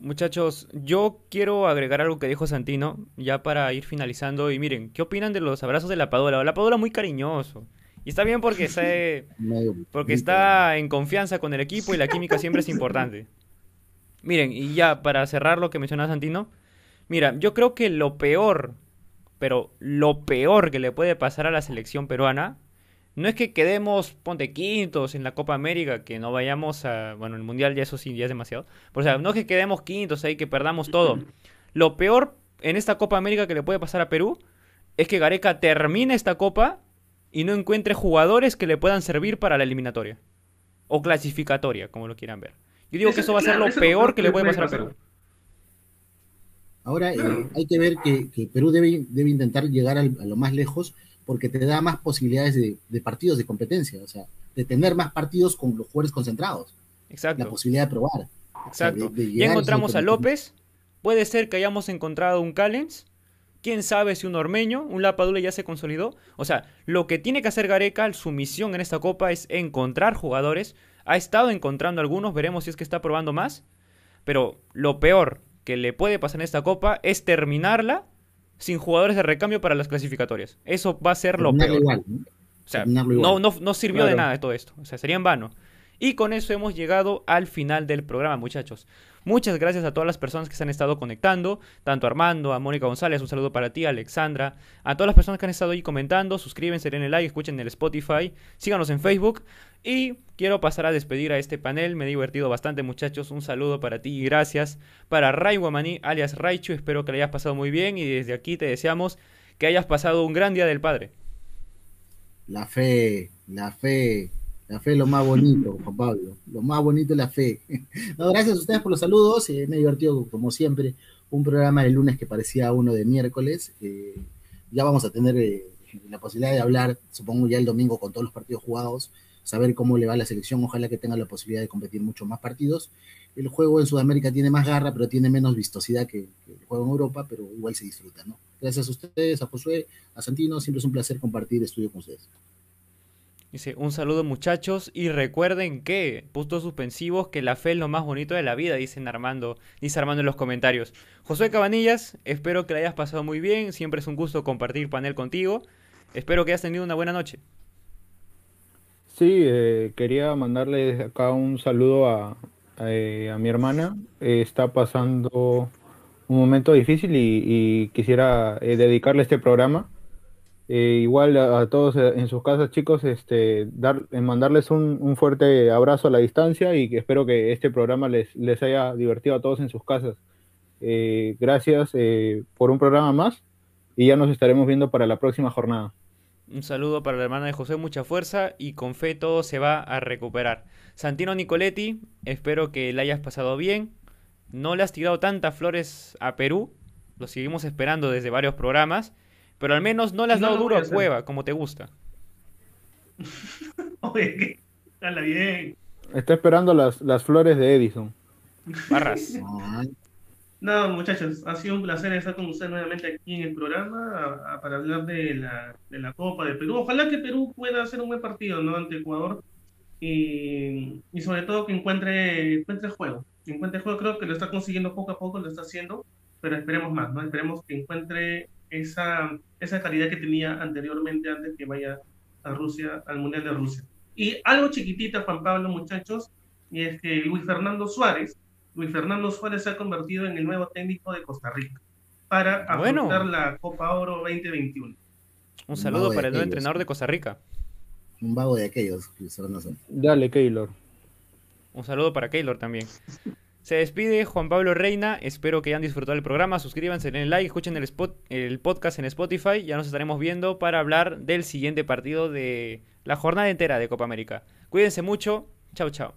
Muchachos, yo quiero agregar algo que dijo Santino, ya para ir finalizando. Y miren, ¿qué opinan de los abrazos de la Padula? La Padula muy cariñoso. Y está bien porque, se, porque está en confianza con el equipo y la química siempre es importante. Miren, y ya para cerrar lo que mencionaba Santino, mira, yo creo que lo peor, pero lo peor que le puede pasar a la selección peruana no es que quedemos, ponte quintos en la Copa América, que no vayamos a, bueno, el Mundial ya eso sí, ya es demasiado. O sea, no es que quedemos quintos ahí, que perdamos todo. Lo peor en esta Copa América que le puede pasar a Perú es que Gareca termine esta Copa y no encuentre jugadores que le puedan servir para la eliminatoria. O clasificatoria, como lo quieran ver. Yo digo que eso va a ser lo peor que le puede pasar a Perú. Ahora eh, hay que ver que, Perú debe, debe intentar llegar a lo más lejos porque te da más posibilidades de, partidos de competencia, o sea, de tener más partidos con los jugadores concentrados. Exacto. La posibilidad de probar. Exacto. ya encontramos a López, puede ser que hayamos encontrado un Callens, quién sabe si un Ormeño, un Lapadula ya se consolidó. O sea, lo que tiene que hacer Gareca, su misión en esta copa es encontrar jugadores. Ha estado encontrando algunos, veremos si es que está probando más. Pero lo peor que le puede pasar en esta copa es terminarla sin jugadores de recambio para las clasificatorias. Eso va a ser lo peor. O sea, no, no, sirvió de nada de todo esto. O sea, sería en vano. Y con eso hemos llegado al final del programa, muchachos. Muchas gracias a todas las personas que se han estado conectando, tanto a Armando, a Mónica González, un saludo para ti, Alexandra, a todas las personas que han estado ahí comentando, suscríbanse, den el like, escuchen el Spotify, síganos en Facebook y quiero pasar a despedir a este panel, me he divertido bastante muchachos, un saludo para ti y gracias para Ray Guamaní, alias Raichu, espero que le hayas pasado muy bien y desde aquí te deseamos que hayas pasado un gran día del Padre. La fe, la fe, La fe es lo más bonito, Juan Pablo. Lo más bonito es la fe. gracias a ustedes por los saludos. Eh, me he divertido, como siempre, un programa de lunes que parecía uno de miércoles. Eh, ya vamos a tener eh, la posibilidad de hablar, supongo ya el domingo con todos los partidos jugados, saber cómo le va la selección. Ojalá que tenga la posibilidad de competir mucho más partidos. El juego en Sudamérica tiene más garra, pero tiene menos vistosidad que, que el juego en Europa, pero igual se disfruta, ¿no? Gracias a ustedes, a Josué, a Santino. Siempre es un placer compartir estudio con ustedes. Dice, un saludo muchachos y recuerden que, puntos suspensivos, que la fe es lo más bonito de la vida, dicen Armando, dice Armando en los comentarios. Josué Cabanillas, espero que la hayas pasado muy bien, siempre es un gusto compartir panel contigo, espero que hayas tenido una buena noche. Sí, eh, quería mandarle acá un saludo a, eh, mi hermana, eh, está pasando un momento difícil y, quisiera dedicarle este programa eh, igual a, todos eh, en sus casas, chicos, este, dar, mandarles un, fuerte abrazo a la distancia y que espero que este programa les, les haya divertido a todos en sus casas. Eh, gracias por un programa más y ya nos estaremos viendo para la próxima jornada. Un saludo para la hermana de José, mucha fuerza y con fe todo se va a recuperar. Santino Nicoletti, espero que le hayas pasado bien. No le has tirado tantas flores a Perú, lo seguimos esperando desde varios programas pero al menos no le has dado duro a Cueva, como te gusta. Oye, que... Dale bien. Está esperando las, las flores de Edison. Barras. No, muchachos, ha sido un placer estar con ustedes nuevamente aquí en el programa para hablar de la, de la Copa de Perú. Ojalá que Perú pueda hacer un buen partido ¿no? ante Ecuador y, y sobre todo que encuentre, encuentre juego. Que encuentre juego, creo que lo está consiguiendo poco a poco, lo está haciendo, pero esperemos más, ¿no? Esperemos que encuentre esa, esa calidad que tenía anteriormente antes que vaya a Rusia, al Mundial de Rusia. Y algo chiquitita, Juan Pablo, muchachos, y es que Luis Fernando Suárez, Luis Fernando Suárez se ha convertido en el nuevo técnico de Costa Rica para afrontar la Copa Oro 2021. Un saludo para el nuevo entrenador de Costa Rica. Un vago de aquellos, Dale, Keylor. Un saludo para Keylor también. Se despide Juan Pablo Reina. Espero que hayan disfrutado el programa. Suscríbanse, den like, escuchen el, el podcast en Spotify. Ya nos estaremos viendo para hablar del siguiente partido de la jornada entera de Copa América. Cuídense mucho. Chao, chao.